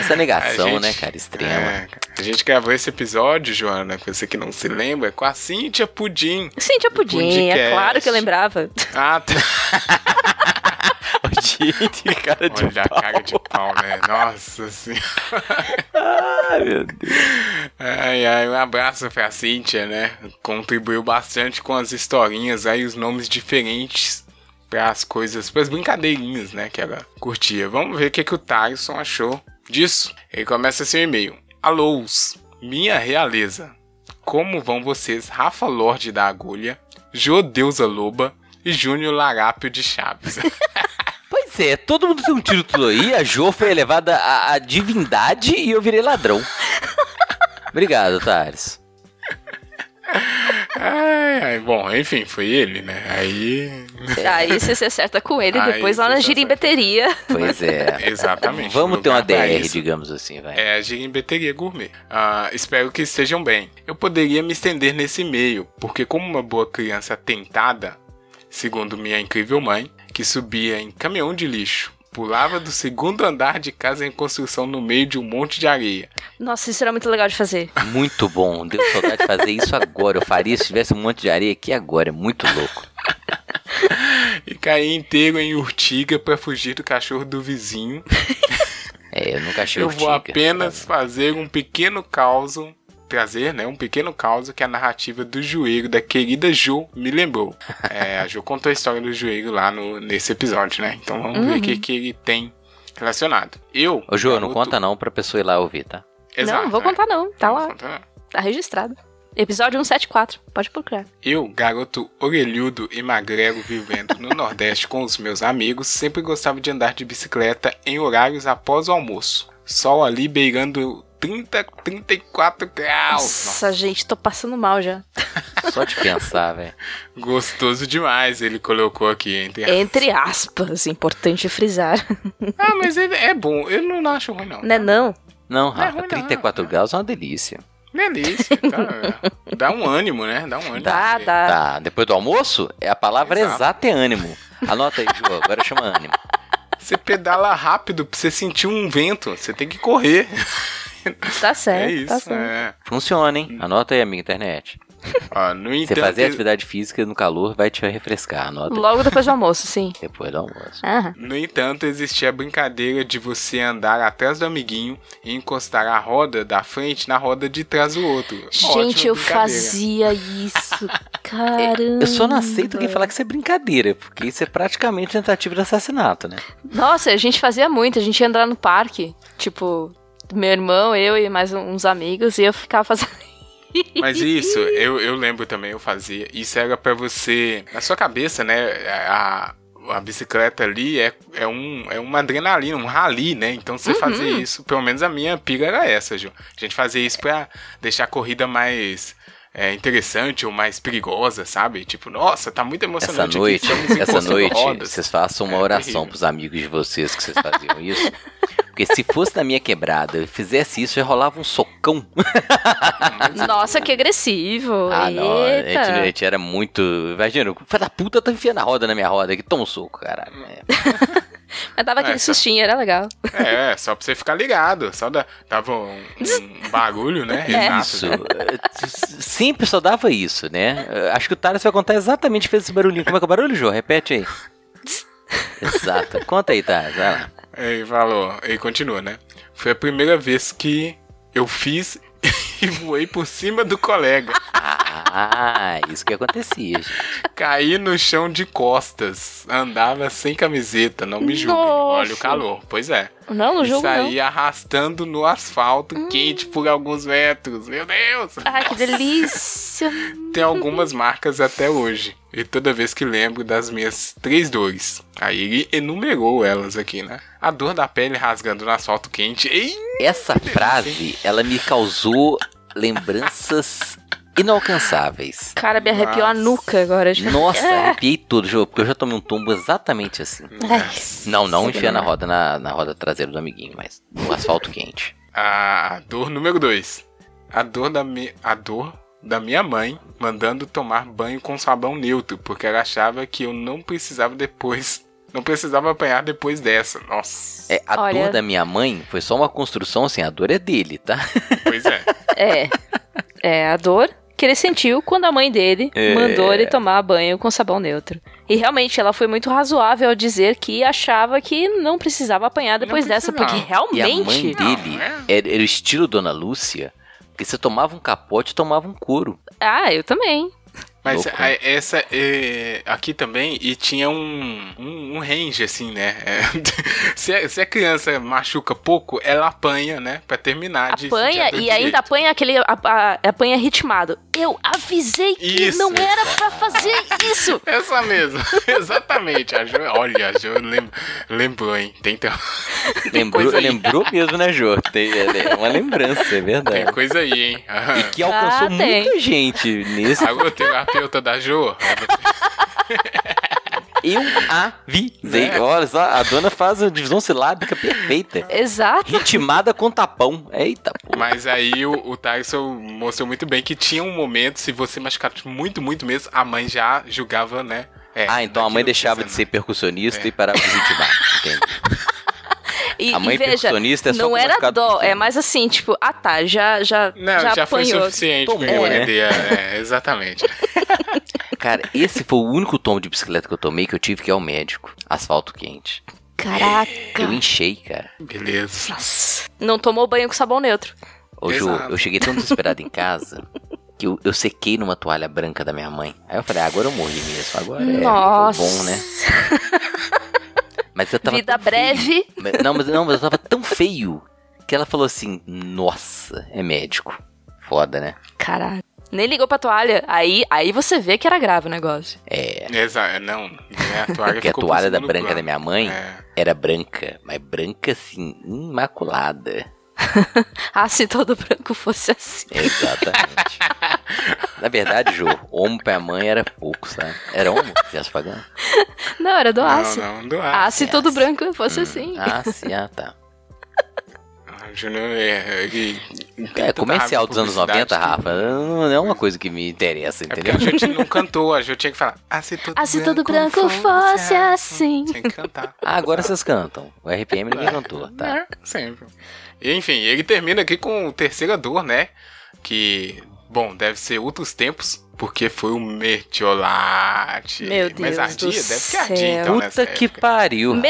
Essa negação, A gente- né, cara, extrema. É, a gente gravou esse episódio, Joana, pra você que não se lembra, com a Cíntia Pudim. Cíntia Pudim, é claro que eu lembrava. Ah, tá. [laughs] Cara de Olha a pau. cara de pau, né? Nossa senhora. Ai, meu Deus. Ai, ai, um abraço pra Cíntia, né? Contribuiu bastante com as historinhas aí, os nomes diferentes para as coisas, para as brincadeirinhas, né? Que ela curtia. Vamos ver o que, que o Tyson achou disso. Ele começa seu e-mail. Alôs, minha realeza. Como vão vocês, Rafa Lorde da Agulha, Jô Deusa Loba e Júnior Larápio de Chaves? [laughs] Pois é, todo mundo tem um título aí, a Jo foi elevada à, à divindade e eu virei ladrão. Obrigado, Thales. ai, ai, bom, enfim, foi ele, né? Aí. Aí você se acerta com ele Aí depois lá na acerta. girimbeteria. Pois é. Exatamente. Vamos ter uma DR, digamos assim, vai. É a Girimbeteria Gourmet. Ah, espero que estejam bem. Eu poderia me estender nesse e-mail, porque como uma boa criança tentada, segundo minha incrível mãe, que subia em caminhão de lixo, pulava do segundo andar de casa em construção no meio de um monte de areia. Nossa, isso era muito legal de fazer. Muito bom. Deu saudade de fazer isso agora. Eu faria se tivesse um monte de areia aqui agora. É muito louco. [laughs] E caía inteiro em urtiga para fugir do cachorro do vizinho. É, eu nunca achei Eu vou urtiga. apenas fazer um pequeno caos, trazer, né, um pequeno caos que a narrativa do joelho da querida Jo me lembrou. [laughs] É, a Jo contou a história do joelho lá no, nesse episódio, né? Então vamos ver o que, que ele tem relacionado. Eu. Ô, Jô, não conta não pra pessoa ir lá ouvir, tá? Exato, não, não vou é. contar não. Tá Não lá, conta, não. tá registrado. Episódio 174, pode procurar. Eu, garoto orelhudo e magrelo vivendo no [laughs] Nordeste com os meus amigos, sempre gostava de andar de bicicleta em horários após o almoço. Sol ali beirando 30, 34 graus. Nossa, gente, tô passando mal já. Só de pensar, velho. Gostoso demais, ele colocou aqui entre Entre aspas, importante frisar. Ah, mas ele é bom, eu não acho ruim não. Né não? Não, é Rafa, ruim não, 34 cara. graus é uma delícia. Delícia, tá? [laughs] Dá um ânimo, né? Dá um ânimo. Dá, dá. Tá, depois do almoço, é a palavra Exato. exata é ânimo. Anota aí, Jô, agora chama ânimo. Você pedala rápido pra você sentir um vento, você tem que correr. Tá certo, é isso, tá certo. é. Funciona, hein? Anota aí, amiga internet. No Você entanto, fazer atividade física no calor vai te refrescar. Anota. Logo depois do almoço, sim. [laughs] depois do almoço. Aham. No entanto, existia a brincadeira de você andar atrás do amiguinho e encostar a roda da frente na roda de trás do outro. Gente, eu fazia isso. [laughs] Caramba. Eu só não aceito quem falar que isso é brincadeira, porque isso é praticamente tentativa de assassinato, né? Nossa, a gente fazia muito, a gente ia andar no parque, tipo, meu irmão, eu e mais uns amigos, e eu ficava fazendo. Mas isso, eu, eu lembro também, eu fazia. Isso era pra você. Na sua cabeça, né? A, a bicicleta ali é, é, um, é uma adrenalina, um rally, né? Então você Uhum. fazer isso, pelo menos a minha pira era essa, Ju. A gente fazia isso pra deixar a corrida mais é, interessante ou mais perigosa, sabe? Tipo, nossa, tá muito Essa emocionante noite, aqui. essa noite, rodas. vocês façam uma É oração terrível. pros amigos de vocês que vocês faziam isso. Porque se fosse na minha quebrada, eu fizesse isso, já rolava um socão. Nossa, que agressivo. Ah, não. A gente, a gente era muito. Imagina, o filho da puta tá enfiando a roda na minha roda aqui. Toma um soco, caralho. [laughs] É. Mas dava aquele Essa. sustinho, era legal. É, só pra você ficar ligado. Só da, dava um, um barulho, né? [laughs] É. Isso. Sempre só dava isso, né? Acho que o Thales vai contar exatamente o que fez esse barulhinho. Como é que é o barulho, Jô? Repete aí. Exato. Conta aí, Thales. Vai lá. Ele falou, ele continua, né? Foi a primeira vez que eu fiz e voei por cima do colega. Ah, isso que acontecia, gente. Caí no chão de costas. Andava sem camiseta, não me julgue. Nossa. Olha o calor. Pois é. Não, no jogo não. saí arrastando no asfalto, quente por alguns metros. Meu Deus! Ai, que delícia. Tem algumas marcas até hoje. E toda vez que lembro das minhas três dores. Aí ele enumerou elas aqui, né? A dor da pele rasgando no asfalto quente. Ei, Essa frase, ela me causou lembranças inalcançáveis. Cara, me arrepiou a Nossa. nuca agora. Tipo, Nossa, [laughs] arrepiei tudo, Jô, porque eu já tomei um tombo exatamente assim. Ai, Não, não sei enfia na roda, na, na roda traseira do amiguinho, mas no asfalto quente. A dor número 2. A dor da mi... a dor da minha mãe mandando tomar banho com sabão neutro, porque ela achava que eu não precisava depois, não precisava apanhar depois dessa. Nossa. É, a Olha- dor da minha mãe foi só uma construção, assim, a dor é dele, tá? Pois é. É. É a dor que ele sentiu quando a mãe dele É. mandou ele tomar banho com sabão neutro. E realmente ela foi muito razoável ao dizer que achava que não precisava apanhar depois dessa, porque E a mãe realmente. dele é. era, era o estilo Dona Lúcia, porque você tomava um capote e tomava um couro. Ah, eu também. Mas Louco, né? essa é, aqui também e tinha um, um, um range assim, né? É, [laughs] se, a, se a criança machuca pouco, ela apanha, né? Pra terminar de Apanha e ainda direito. apanha aquele. a- a- apanha ritmado. Eu avisei que Isso. não era pra fazer isso. [laughs] Essa mesmo, [laughs] exatamente. A jo, olha, a Jo lem, lembrou, hein? Tem, tem, Lembrou, lembrou mesmo, né, Jô? Tem, é, é uma lembrança, é tem verdade. coisa aí, hein? E que alcançou Ah, tem. muita gente nesse. A terapeuta da Jo. Eu avisei. Né? Olha só, a dona faz a divisão silábica perfeita. Exato. Ritmada com tapão. Eita, pô. Mas aí o, o Tyson mostrou muito bem que tinha um momento, se você machucasse muito, muito mesmo, a mãe já julgava, né? É, Ah, então a mãe deixava que de ser percussionista É. e parava de ritmar. [laughs] Entendi. E, A mãe e veja, é só não era dó, pequeno. é mais assim, tipo, ah tá, já, já, Não, já, já foi suficiente Tomou, pra eu né? entender. É, exatamente. [laughs] Cara, esse foi o único tombo de bicicleta que eu tomei que eu tive que ir ao médico. Asfalto quente. Caraca. Eu enchei, cara. Beleza. Nossa. Não tomou banho com sabão neutro. Ô, Ju, eu cheguei tão desesperado em casa [laughs] que eu, eu sequei numa toalha branca da minha mãe. Aí eu falei, ah, agora eu morri mesmo. Agora é Nossa. foi bom, né? [laughs] Mas eu tava Vida feio. breve. Mas- Não, mas, não, mas eu tava tão feio que ela falou assim: Nossa, é médico. Foda, né? Caralho. Nem ligou pra toalha. Aí, aí você vê que era grave o negócio. É. Exa não, né, a toalha Porque a toalha da branca plano. da minha mãe É. era branca, mas branca assim, imaculada. [laughs] Ah, se todo branco fosse assim. Exatamente. Na verdade, Jô, homo pra mãe era pouco, sabe? Era homo? Já se pagando? Não, era do Não, aço. não, do Ah, aço. se todo aço. branco fosse Hum, assim. Ah, sim, ah, tá. Júnior, é, ele... tem É, tanta comercial dos anos 90, publicidade Rafa, não é uma coisa que me interessa, É entendeu? a gente não cantou, a gente tinha que falar. Ah, se todo, Ah, se todo branco fosse assim. Tinha que cantar. [laughs] Ah, agora vocês cantam. O RPM ninguém cantou, tá? É, sempre. E, enfim, ele termina aqui com o terceira dor, né? Que, bom, deve ser outros tempos, porque foi o metiolate. Meu Mas Deus ardia, do deve que ardia, céu. então, Puta que época. pariu.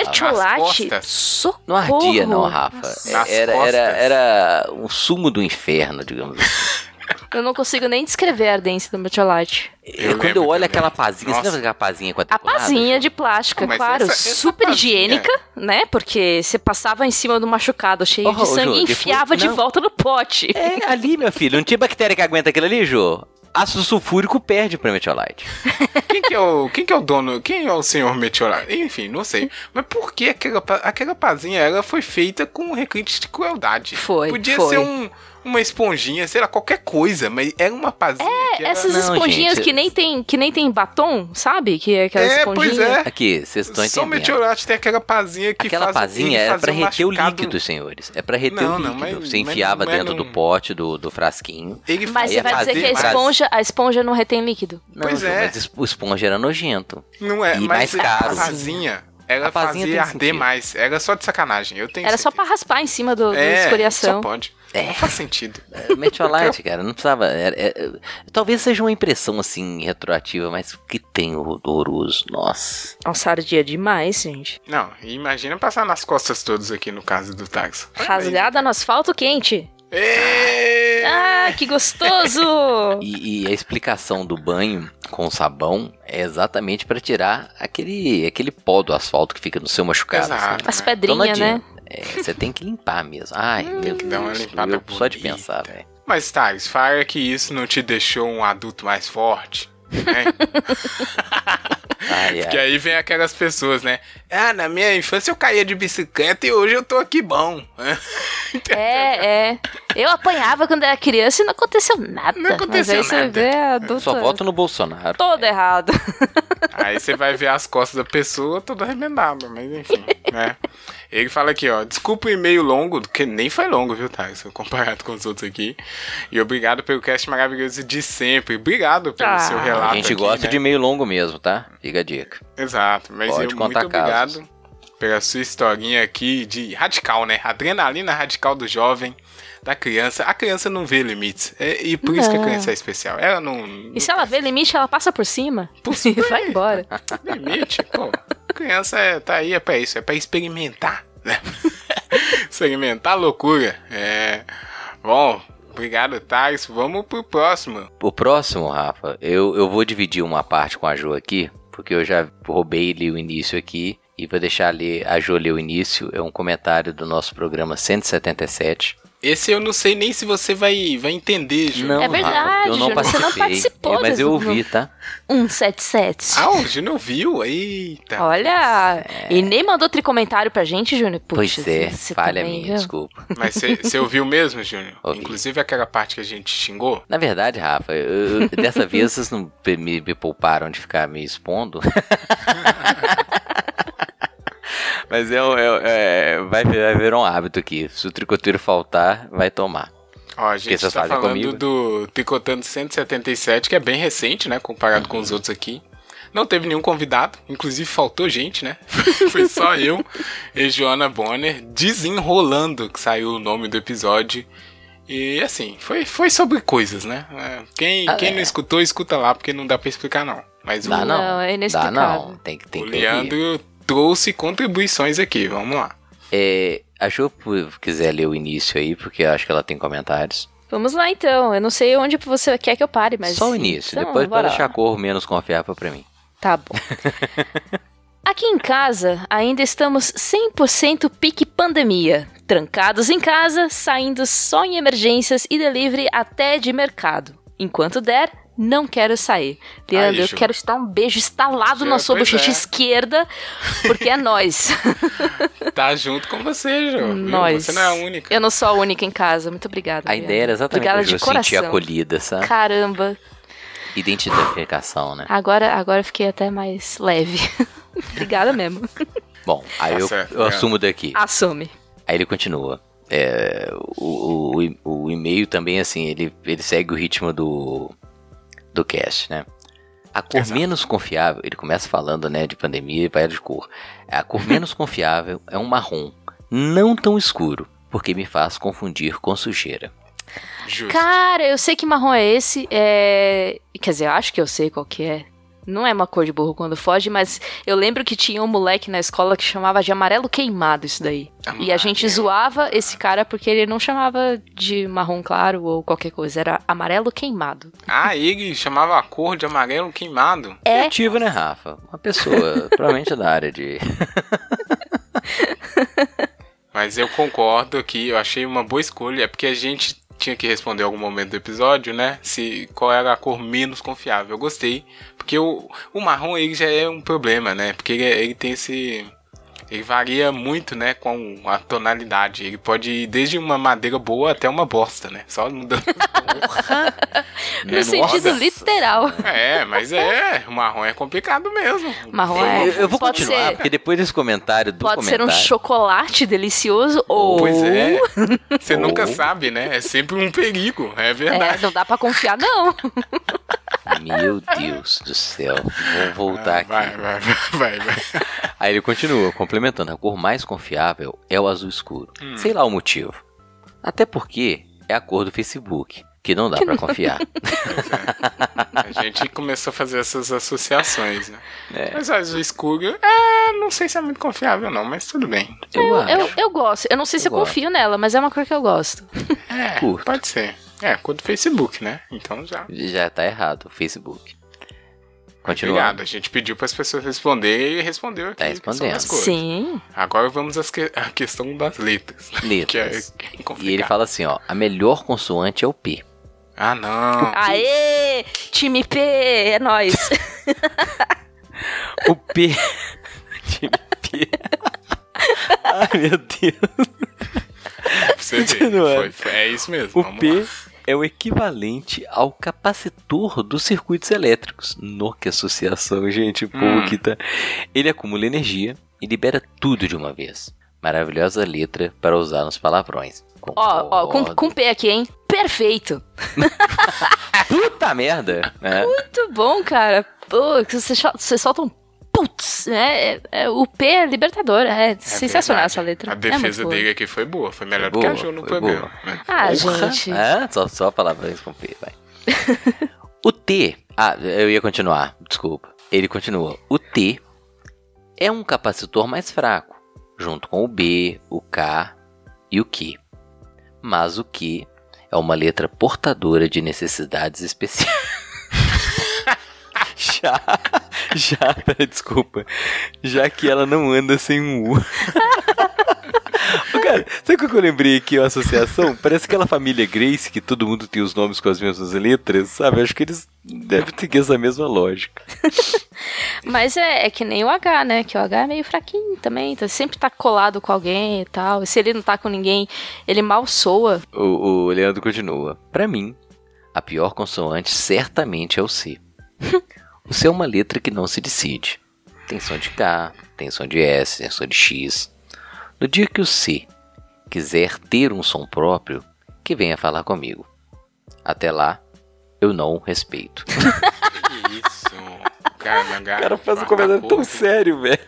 Costas. socorro. Não ardia, não, Rafa. Nas Era, era, era um sumo do inferno, digamos assim. [laughs] Eu não consigo nem descrever a ardência do metiolate. Eu quando eu olho aquela pazinha, Nossa. você lembra aquela pazinha A pazinha de plástica, não, claro. Essa, essa super pazinha... higiênica, né? Porque você passava em cima do machucado cheio oh, de sangue e enfiava de volta no pote. É, ali, meu filho. Não tinha bactéria que aguenta aquilo ali, Jô? Ácido sulfúrico perde pra Meteorite. [laughs] quem, que é o, quem que é o dono? Quem é o senhor Meteorite? Enfim, não sei. Mas por que aquela, aquela pazinha ela foi feita com requinte de crueldade? Foi. Podia foi. ser um uma esponjinha, sei lá, qualquer coisa, mas era uma pazinha. É, essas não, esponjinhas gente, que nem tem que nem tem batom, sabe? Que é aquela é, esponjinha. Pois é. Aqui, vocês estão entendendo. Só meteorate tem aquela pazinha que Aquela faz, pazinha é pra reter um o líquido, senhores. É pra reter não, o líquido. Não, mas, você enfiava mas, dentro mas do pote, do, do frasquinho. Ele mas você vai dizer que a esponja, a esponja não retém líquido. Não, pois é. Mas o esponja era nojento. Não é, e mais caro. A pazinha ela fazia arder sentido. mais. Era só de sacanagem. Eu tenho Era certeza. só pra raspar em cima do, é, da escoriação. Só pode. É. Não faz sentido. É, Meteorite, [laughs] cara, não precisava. É, é, talvez seja uma impressão assim retroativa, mas que tem horroroso. Nossa. Nossa, ardia demais, gente. Não, imagina passar nas costas todos aqui no caso do táxi. Rasgada no asfalto quente. Ah, que gostoso! [laughs] e, e, a explicação do banho com sabão é exatamente para tirar aquele, aquele pó do asfalto que fica no seu machucado. Exato, assim. As pedrinhas, né? É, você tem que limpar mesmo. Ai, hum, meu Deus. uma limpada só de pensar, velho. Mas, Thales, fala que isso não te deixou um adulto mais forte, né? Ai, Porque ai. aí vem aquelas pessoas, né? Ah, na minha infância eu caía de bicicleta e hoje eu tô aqui bom. [laughs] é, é. Eu apanhava quando era criança e não aconteceu nada. Não aconteceu Mas aí nada. Você vê adulto, Só voto no Bolsonaro. Todo errado. Aí você vai ver as costas da pessoa toda arremendada, mas enfim, [laughs] né? Ele fala aqui, ó, desculpa o e-mail longo, que nem foi longo, viu, Thales, [laughs] comparado com os outros aqui. E obrigado pelo cast maravilhoso de sempre. Obrigado pelo ah, seu relato. A gente aqui, gosta né? de e-mail longo mesmo, tá? Fica a dica. Exato, mas Pode eu, muito obrigado pela sua historinha aqui de radical, né? Adrenalina radical do jovem da criança. A criança não vê limites. É, e por não. isso que a criança é especial. Ela não. não e se ela vê limite, ela passa por cima. Por cima. [laughs] e vai embora. Limite, pô. Criança é, tá aí, é pra isso, é pra experimentar, né? [laughs] experimentar loucura. É. Bom, Obrigado, Thais. Vamos pro próximo. O próximo, Rafa, eu, eu vou dividir uma parte com a Jo aqui, porque eu já roubei e li o início aqui. E vou deixar ler, a Jo ler o início. É um comentário do nosso programa 177. Esse eu não sei nem se você vai, vai entender, Ju. Não, é verdade, eu não Júnior, você não participou. É, mas eu ouvi, tá? 177. Ah, o Júnior viu? Eita. Olha, é. e nem mandou tricomentário pra gente, Júnior. Pois é, falha também, minha, viu? desculpa. Mas você ouviu mesmo, Júnior? Inclusive aquela parte que a gente xingou? Na verdade, Rafa, eu, dessa vez vocês não me, me pouparam de ficar me expondo. [laughs] Mas é, é, é vai, vai virar um hábito aqui. Se o tricoteiro faltar, vai tomar. Ó, a gente tá falando comigo? do Tricotando 177, que é bem recente, né? Comparado uhum. com os outros aqui. Não teve nenhum convidado, inclusive faltou gente, né? [laughs] Foi só eu e Joana Bonner desenrolando, que saiu o nome do episódio. E assim, foi, foi sobre coisas, né? É, quem, ah, quem é. não escutou, escuta lá, porque não dá pra explicar, não. Mas dá o, não, é Dá não, tem, tem o que Leandro trouxe contribuições aqui. Vamos lá. É, a Ju quiser ler o início aí, porque eu acho que ela tem comentários. Vamos lá então. Eu não sei onde você quer que eu pare, mas. Só o início. Então, Depois pode deixar a cor menos confiável para mim. Tá bom. [laughs] Aqui em casa, ainda estamos 100% pique pandemia. Trancados em casa, saindo só em emergências e delivery até de mercado. Enquanto der, não quero sair. Leandro, Aí, eu quero te dar um beijo instalado na sua bochecha é. esquerda, [laughs] porque é nós. [laughs] tá junto com você, Jô. Nós. Você não é a única. Eu não sou a única em casa. Muito obrigada. A ideia era exatamente obrigada de coração. sentir acolhida, sabe? Caramba. Identificação, né? Agora, agora eu fiquei até mais leve. [laughs] obrigada mesmo. Bom, aí tá eu, certo, eu assumo daqui. Assume. Aí ele continua. É, o, o, o e-mail também, assim, ele, ele segue o ritmo do, do cast, né? A cor Exato. menos confiável, ele começa falando, né, de pandemia e vai de cor. A cor [laughs] menos confiável é um marrom, não tão escuro, porque me faz confundir com sujeira. Justo. Cara, eu sei que marrom é esse. É... Quer dizer, acho que eu sei qual que é. Não é uma cor de burro quando foge, mas eu lembro que tinha um moleque na escola que chamava de amarelo queimado isso daí. E a gente zoava esse cara porque ele não chamava de marrom claro ou qualquer coisa, era amarelo queimado. Ah, ele chamava a cor de amarelo queimado. É, Criativo, né, Rafa? Uma pessoa, [laughs] provavelmente da área de. Mas eu concordo aqui, eu achei uma boa escolha. É porque a gente tinha que responder algum momento do episódio, né? Se qual era a cor menos confiável. Eu gostei. Porque o, o marrom ele já é um problema, né? Porque ele, ele tem esse. Ele varia muito, né, com a tonalidade. Ele pode ir desde uma madeira boa até uma bosta, né? Só mudando. [laughs] no É, sentido nossa. literal. é, mas é, o marrom é complicado mesmo. Marrom é- Eu, eu vou Pode continuar, ser- porque depois desse comentário do Pode ser um comentário. chocolate delicioso ou. Pois é. Você [laughs] nunca sabe, né? É sempre um perigo, é É, verdade. não dá pra confiar, não. [laughs] Meu Deus do céu. Vou voltar aqui. Vai, vai, vai, vai, vai. Aí ele continua, complementando: a cor mais confiável é o azul escuro. Hum. Sei lá o motivo. Até porque é a cor do Facebook, que não dá pra confiar. [laughs] A gente começou a fazer essas associações, né? É. Mas o azul escuro, é, não sei se é muito confiável não, mas tudo bem. Eu, acho. Eu, eu gosto. Eu não sei se eu, Eu confio nela, mas é uma cor que eu gosto. É, Curto. pode ser. É, cor do Facebook, né? Então já. Já tá errado, o Facebook. Continua. Obrigado. A gente pediu para as pessoas responderem e respondeu aqui. Tá respondendo. Sim. Agora vamos às que- à questão das letras. Letras. Que é, que é E ele fala assim, ó, a melhor consoante é o P. Ah, não. [laughs] Aê! Time P! É nóis. [laughs] O P. Time P. [laughs] Ai, meu Deus. Pra você ver. Continuando. Foi- foi- é isso mesmo. O vamos P lá. É o equivalente ao capacitor dos circuitos elétricos. No que associação, gente, Hum. que tá. Ele acumula energia e libera tudo de uma vez. Maravilhosa letra para usar nos palavrões. Ó, ó, com, com P aqui, hein? Perfeito. [laughs] Puta merda! né? Muito bom, cara. Pô, você solta um putz, né? É- é- o P é libertador. É, É sensacional verdade. essa letra. A é defesa boa. dele aqui foi boa. Foi melhor Foi do que a boa, Ju no foi programa. né? Ah, Porra. gente. É, só, só palavrões com P, vai. [laughs] o T. Ah, eu ia continuar, desculpa. Ele continua. O T é um capacitor mais fraco, junto com o B, o K e o Q. Mas o Q é uma letra portadora de necessidades especiais. [laughs] [laughs] já, já, pera, desculpa. Já que ela não anda sem um U. Cara, sabe o que eu lembrei aqui, a associação? Parece aquela família Grace, que todo mundo tem os nomes com as mesmas letras, sabe? Acho que eles devem ter essa mesma lógica. Mas é, é que nem o H, né? Que o H é meio fraquinho também. Então sempre tá colado com alguém e tal. E se ele não tá com ninguém, ele mal soa. O, o Leandro continua. Pra mim, a pior consoante certamente é o C. [laughs] o C é uma letra que não se decide. Tem som de K, tem som de S, tem som de X. No dia que o C quiser ter um som próprio, que venha falar comigo. Até lá, eu não respeito. [laughs] Que isso. Cara, na gar- guarda-corpo. sério, velho.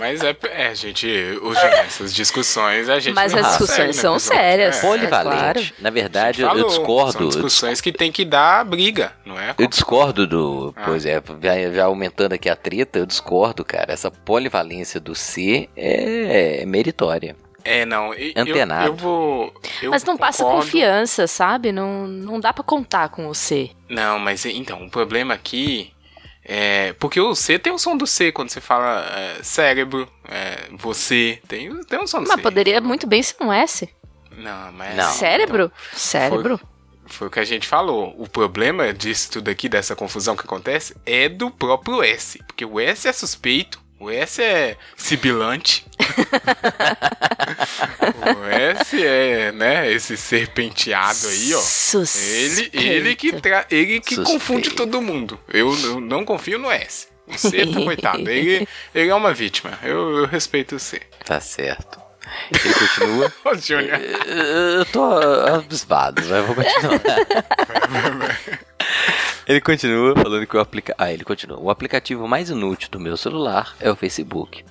Mas é, é gente, hoje nessas discussões a gente Mas não as discussões né, são sérias. É, Polivalente. claro. Na verdade, gente eu falou, discordo. São discussões que tem que dar briga, não é? Eu discordo do. Ah. Pois é, já, já aumentando aqui a treta, eu discordo, cara. Essa polivalência do C é meritória. É, não. e- Antenado. Eu, eu vou. eu Mas não passa concordo. confiança, sabe? Não, não dá pra contar com o C. Não, mas então, o problema aqui é. Porque o C tem o som do C quando você fala é, cérebro, é, você. Tem, tem um som do Mas C. poderia muito bem ser um S. Não, mas. Não. Cérebro? Cérebro? Foi o que a gente falou. O problema disso tudo aqui, dessa confusão que acontece, é do próprio S. Porque o S é suspeito, o S é sibilante. [laughs] o S é, né, esse serpenteado aí, ó. Ele, ele que, tra ele que Suspeito. confunde todo mundo. Eu, eu não confio no S. O C, tá coitado. Ele, [laughs] ele é uma vítima. Eu, eu respeito o C. Tá certo. Ele continua. [laughs] Ô, Júnior. Eu eu tô abismado, mas vou continuar. Ele continua falando que o aplicativo. Ah, ele continua. O aplicativo mais inútil do meu celular é o Facebook.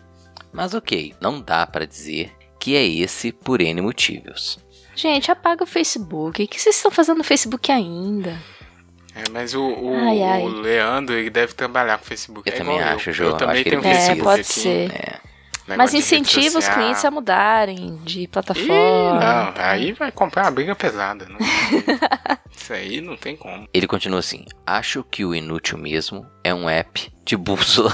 Mas ok, não dá pra dizer que é esse por N motivos. Gente, apaga o Facebook. O que vocês estão fazendo no Facebook ainda? É, mas o, o, Ai, ai. o Leandro, ele deve trabalhar com o Facebook. Eu É também acho, eu. Jô. Eu também Acho que tenho ele um precisa. Facebook É, pode aqui. ser. É. Mas incentiva os clientes a mudarem de Ih, plataforma. não, aí vai comprar uma briga pesada. Não. [laughs] Isso aí não tem como. Ele continua assim: Acho que o Inútil mesmo é um app de bússola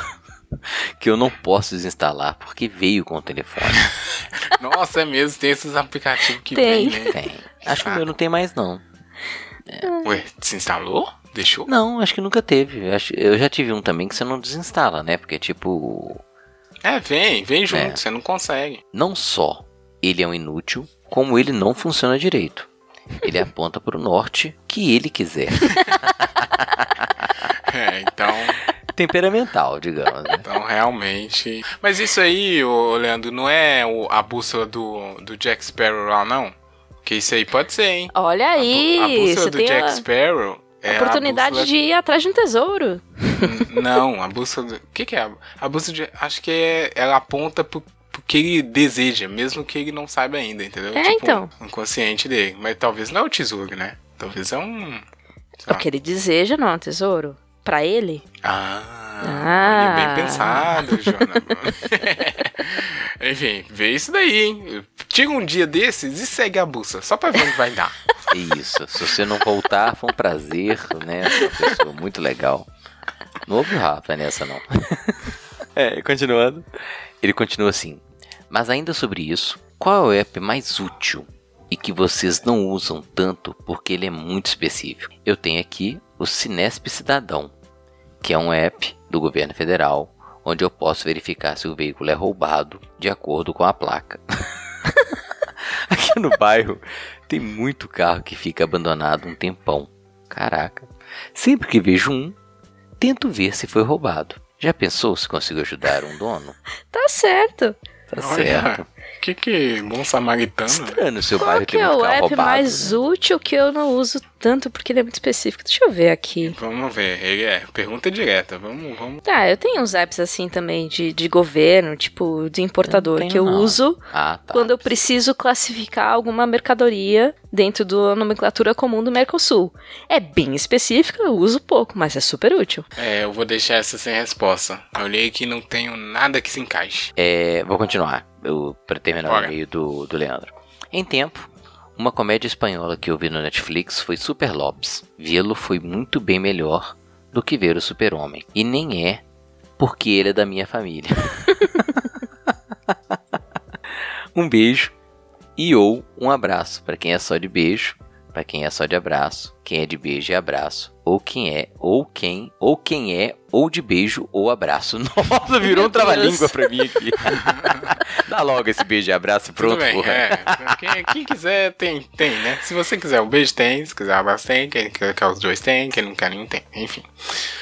[laughs] que eu não posso desinstalar porque veio com o telefone. [laughs] Nossa, é mesmo, tem esses aplicativos que Tem. vem, né? Tem. Acho que o meu não tem mais, não. Ué, desinstalou? Deixou? Não, acho que nunca teve. Eu já tive um também que você não desinstala, né? Porque, tipo, É, vem, vem junto, É. você não consegue. não só ele é um inútil, como ele não funciona direito. Ele aponta para o norte que ele quiser. [laughs] É, então, Temperamental, digamos. né? então realmente. Mas isso aí, ô, Leandro, não é o- a bússola do, do Jack Sparrow lá, não? Que isso aí pode ser, hein? Olha A aí, a bússola você do Jack a Sparrow é a oportunidade bússola- de ir atrás de um tesouro. Não, a bússola. do- O que, que é? a- A bússola de. Acho que é, ela aponta pro, pro que ele deseja, mesmo que ele não saiba ainda, entendeu? É, tipo, então. um inconsciente dele. Mas talvez não é o tesouro, né? Talvez é um. O lá. que ele deseja não é um tesouro. Pra ele? Ah, Ah. bem pensado, Joana. [laughs] Enfim, vê isso daí, hein? Tira um dia desses e segue a bússola, só pra ver onde vai dar. Isso. Se você não voltar, foi um prazer, né? Você é uma pessoa muito legal. Não houve o Rafa nessa, não. é, continuando. Ele continua assim. Mas ainda sobre isso, qual é o app mais útil e que vocês não usam tanto porque ele é muito específico? Eu tenho aqui o Cinesp Cidadão, que é um app do governo federal onde eu posso verificar se o veículo é roubado de acordo com a placa. [laughs] Aqui no bairro tem muito carro que fica abandonado um tempão. Caraca. Sempre que vejo um, tento ver se foi roubado. Já pensou se consigo ajudar um dono? Tá certo. Tá certo. Que que bom samaritano. né? Estranho seu Qual bairro que é o app roubado. mais né? útil que eu não uso tanto porque ele é muito específico? Deixa eu ver aqui. Vamos ver, ele é pergunta direta. Vamos, vamos. Tá, eu tenho uns apps assim também de, de governo, tipo de importador, Eu que eu não. uso Ah, tá. quando eu preciso classificar alguma mercadoria dentro da nomenclatura comum do Mercosul. É bem específico, eu uso pouco, mas é super útil. É, eu vou deixar essa sem resposta. Eu olhei aqui e não tenho nada que se encaixe. É, vou continuar. Eu, pra terminar Bora. o meio do, do Leandro. Em tempo, uma comédia espanhola que eu vi no Netflix foi Super Lobs. Vê-lo foi muito bem melhor do que ver o Super-Homem. E nem é porque ele é da minha família. [laughs] um beijo e ou um abraço para quem é só de beijo, para quem é só de abraço, quem é de beijo e abraço, ou quem é, ou quem, ou quem é, ou de beijo ou abraço. [laughs] Nossa, virou um trava-língua pra mim aqui. [laughs] Dá logo esse beijo e abraço e pronto, Tudo bem, porra. é. Quem, quem quiser, tem, tem, né? Se você quiser um beijo, tem. Se quiser um abraço, tem. Quem quer, quer os dois, tem. Quem não quer nenhum, tem. Enfim.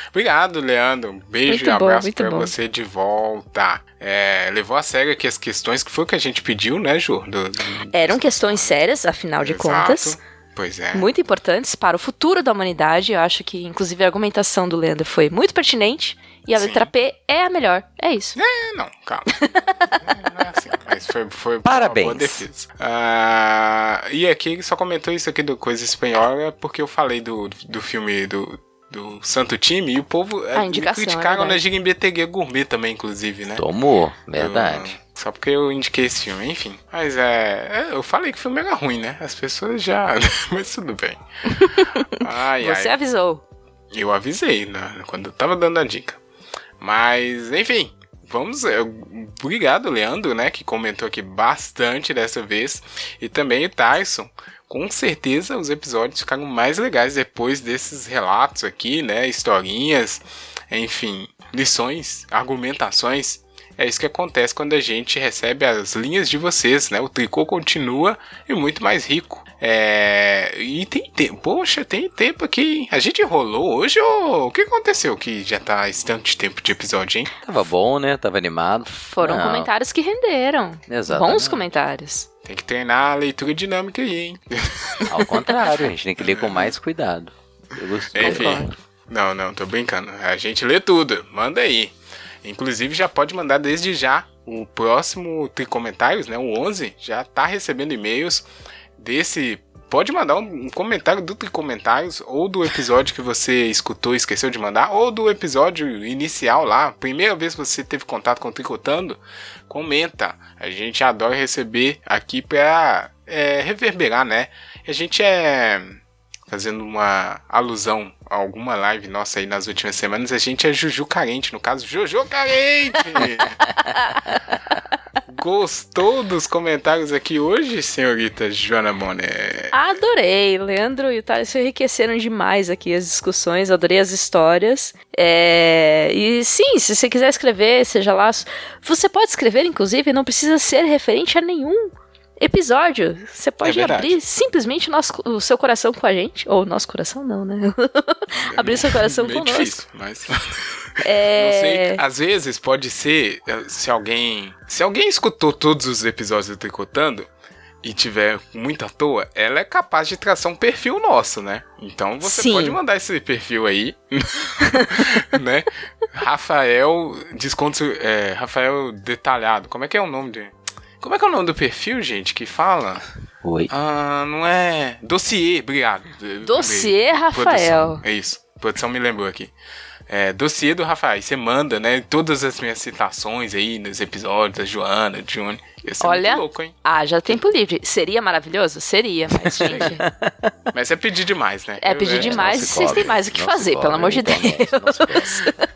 Obrigado, Leandro. Um beijo Muito e bom, abraço muito pra bom. você de volta. É, levou a sério aqui as questões que foi o que a gente pediu, né, Ju? Do- do- Eram questões sérias, afinal de Exato. contas. Pois é. Muito importantes para o futuro da humanidade. Eu acho que, inclusive, a argumentação do Leandro foi muito pertinente. E a Sim. letra P é a melhor. É isso. É, não, calma. É, [laughs] não é assim, mas foi, foi Parabéns. uma boa defesa. Ah, e aqui ele só comentou isso aqui do Coisa Espanhola porque eu falei do, do filme do, do Santo Time e o povo eh, A me indicação, é criticaram na verdade. Girimbetegue Gourmet também, inclusive, né? Tomou, verdade. Só porque eu indiquei esse filme, enfim. Mas é. é, Eu falei que o filme era ruim, né? As pessoas já. [laughs] Mas tudo bem. Ai, Você ai. avisou. Eu avisei né, quando eu tava dando a dica. Mas, enfim, vamos. Obrigado, Leandro, né? Que comentou aqui bastante dessa vez. E também o Tyson. Com certeza os episódios ficaram mais legais depois desses relatos aqui, né? Historinhas, enfim, lições, argumentações. É isso que acontece quando a gente recebe as linhas de vocês, né? O tricô continua e muito mais rico. É... E tem tempo. Poxa, tem tempo aqui. A gente enrolou hoje ou o que aconteceu que já tá esse tanto de tempo de episódio, hein? Tava bom, né? Tava animado. Foram Não, comentários que renderam. Exatamente. Bons comentários. Tem que treinar a leitura dinâmica aí, hein? [laughs] Ao contrário, a gente tem que ler com mais cuidado. Eu gostei. Enfim. Não, não, tô brincando. A gente lê tudo. Manda aí. Inclusive, já pode mandar desde já. O próximo Tricomentários, né? O 11, já tá recebendo e-mails desse pode mandar um comentário do Tricomentários, ou do episódio que você escutou e esqueceu de mandar, ou do episódio inicial lá, primeira vez que você teve contato com o Tricotando, comenta. A gente adora receber aqui pra é, reverberar, né? A gente é. Fazendo uma alusão alguma live nossa aí nas últimas semanas, a gente é Juju Carente, no caso, Juju Carente! [laughs] Gostou dos comentários aqui hoje, senhorita Joana Monet? Adorei. Leandro e o Thales enriqueceram demais aqui as discussões. Adorei as histórias. É... E sim, se você quiser escrever, seja lá. Você pode escrever, inclusive, não precisa ser referente a nenhum episódio. Você pode É abrir simplesmente nosso, o seu coração com a gente. Ou nosso coração, não, né? [laughs] abrir seu coração Meio conosco. difícil, mas... É... [laughs] Não sei, às vezes pode ser, eh, se alguém. Se alguém escutou todos os episódios do Tricotando e tiver muito à toa, ela é capaz de traçar um perfil nosso, né? Então você Sim. pode mandar esse perfil aí, [laughs] né? Rafael. Desconto. É, Rafael Detalhado. Como é que é o nome de. Como é que é o nome do perfil, gente, que fala? Oi. Ah, não é. Dossiê, obrigado. Dossiê Rafael. Produção, É isso. A produção me lembrou aqui. É, dossiê do Rafael. Você manda, né? Todas as minhas citações aí nos episódios, da Joana. Ia ser Olha. muito louco, hein? Haja tempo livre. Seria maravilhoso? Seria, mas, [laughs] gente, Mas é pedir demais, né? é Eu- pedir é, demais e vocês têm mais o que fazer, cobre, pelo amor de Deus. igualmente, não se cobre.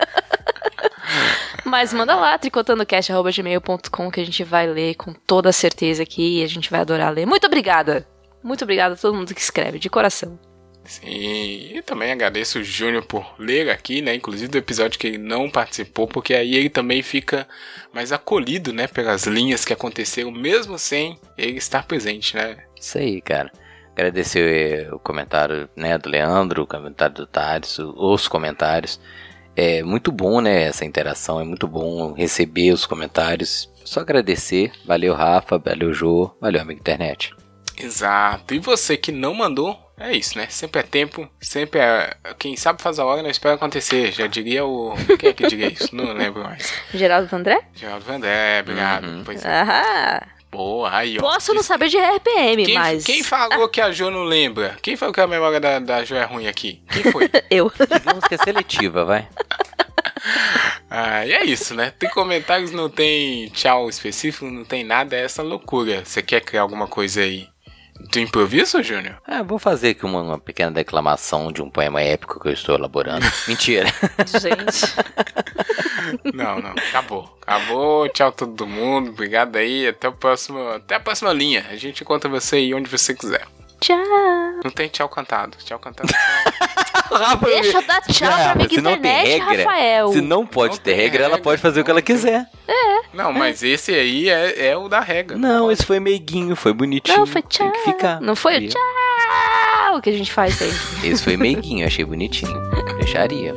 Mas manda lá, tricotandocast.gmail.com que a gente vai ler com toda certeza aqui e a gente vai adorar ler. Muito obrigada! Muito obrigada a todo mundo que escreve, de coração. Sim, e também agradeço o Júnior por ler aqui, né? Inclusive do episódio que ele não participou, porque aí ele também fica mais acolhido, né? Pelas linhas que aconteceram, mesmo sem ele estar presente, né? Isso aí, cara. Agradecer o comentário né, do Leandro, o comentário do Thales, os comentários. É muito bom, né, essa interação, é muito bom receber os comentários. Só agradecer. Valeu, Rafa, valeu, Jô, valeu, amigo internet. Exato. E você que não mandou, é isso, né? Sempre é tempo, sempre é. Quem sabe faz a hora, não espera acontecer. Já diria o. Quem é que diria isso? Não lembro mais. [laughs] Geraldo Vandré? Geraldo Vandé, obrigado. Uhum. Pois é. Aham. Boa, aí, ó. Posso não saber de RPM, Quem, mas. quem falou que a Jo não lembra? Quem falou que a memória da, da Jo é ruim aqui? Quem foi? [laughs] Eu. Que é seletiva, vai. [laughs] ah, e é isso, né? Tem comentários, não tem tchau específico, não tem nada, é essa loucura. Você quer criar alguma coisa aí do improviso, Júnior? Ah, vou fazer aqui uma, uma pequena declamação de um poema épico que eu estou elaborando. [laughs] Mentira. Gente. [laughs] Não, não, acabou. Acabou, tchau todo mundo, obrigado aí, até o próximo, até a próxima linha. A gente encontra você aí onde você quiser. Tchau. Não tem tchau cantado, tchau cantado. [laughs] Deixa eu dar tchau pra amiga internet, regra, Rafael. se não pode Não ter tem regra, ela regra, pode fazer o que ela quiser. Não, mas esse aí é, é o da regra. Não, esse foi meiguinho, foi bonitinho. Não, foi tchau. Tem que ficar. Não foi o tchau que a gente faz aí. Esse foi meiguinho, achei bonitinho. Deixaria.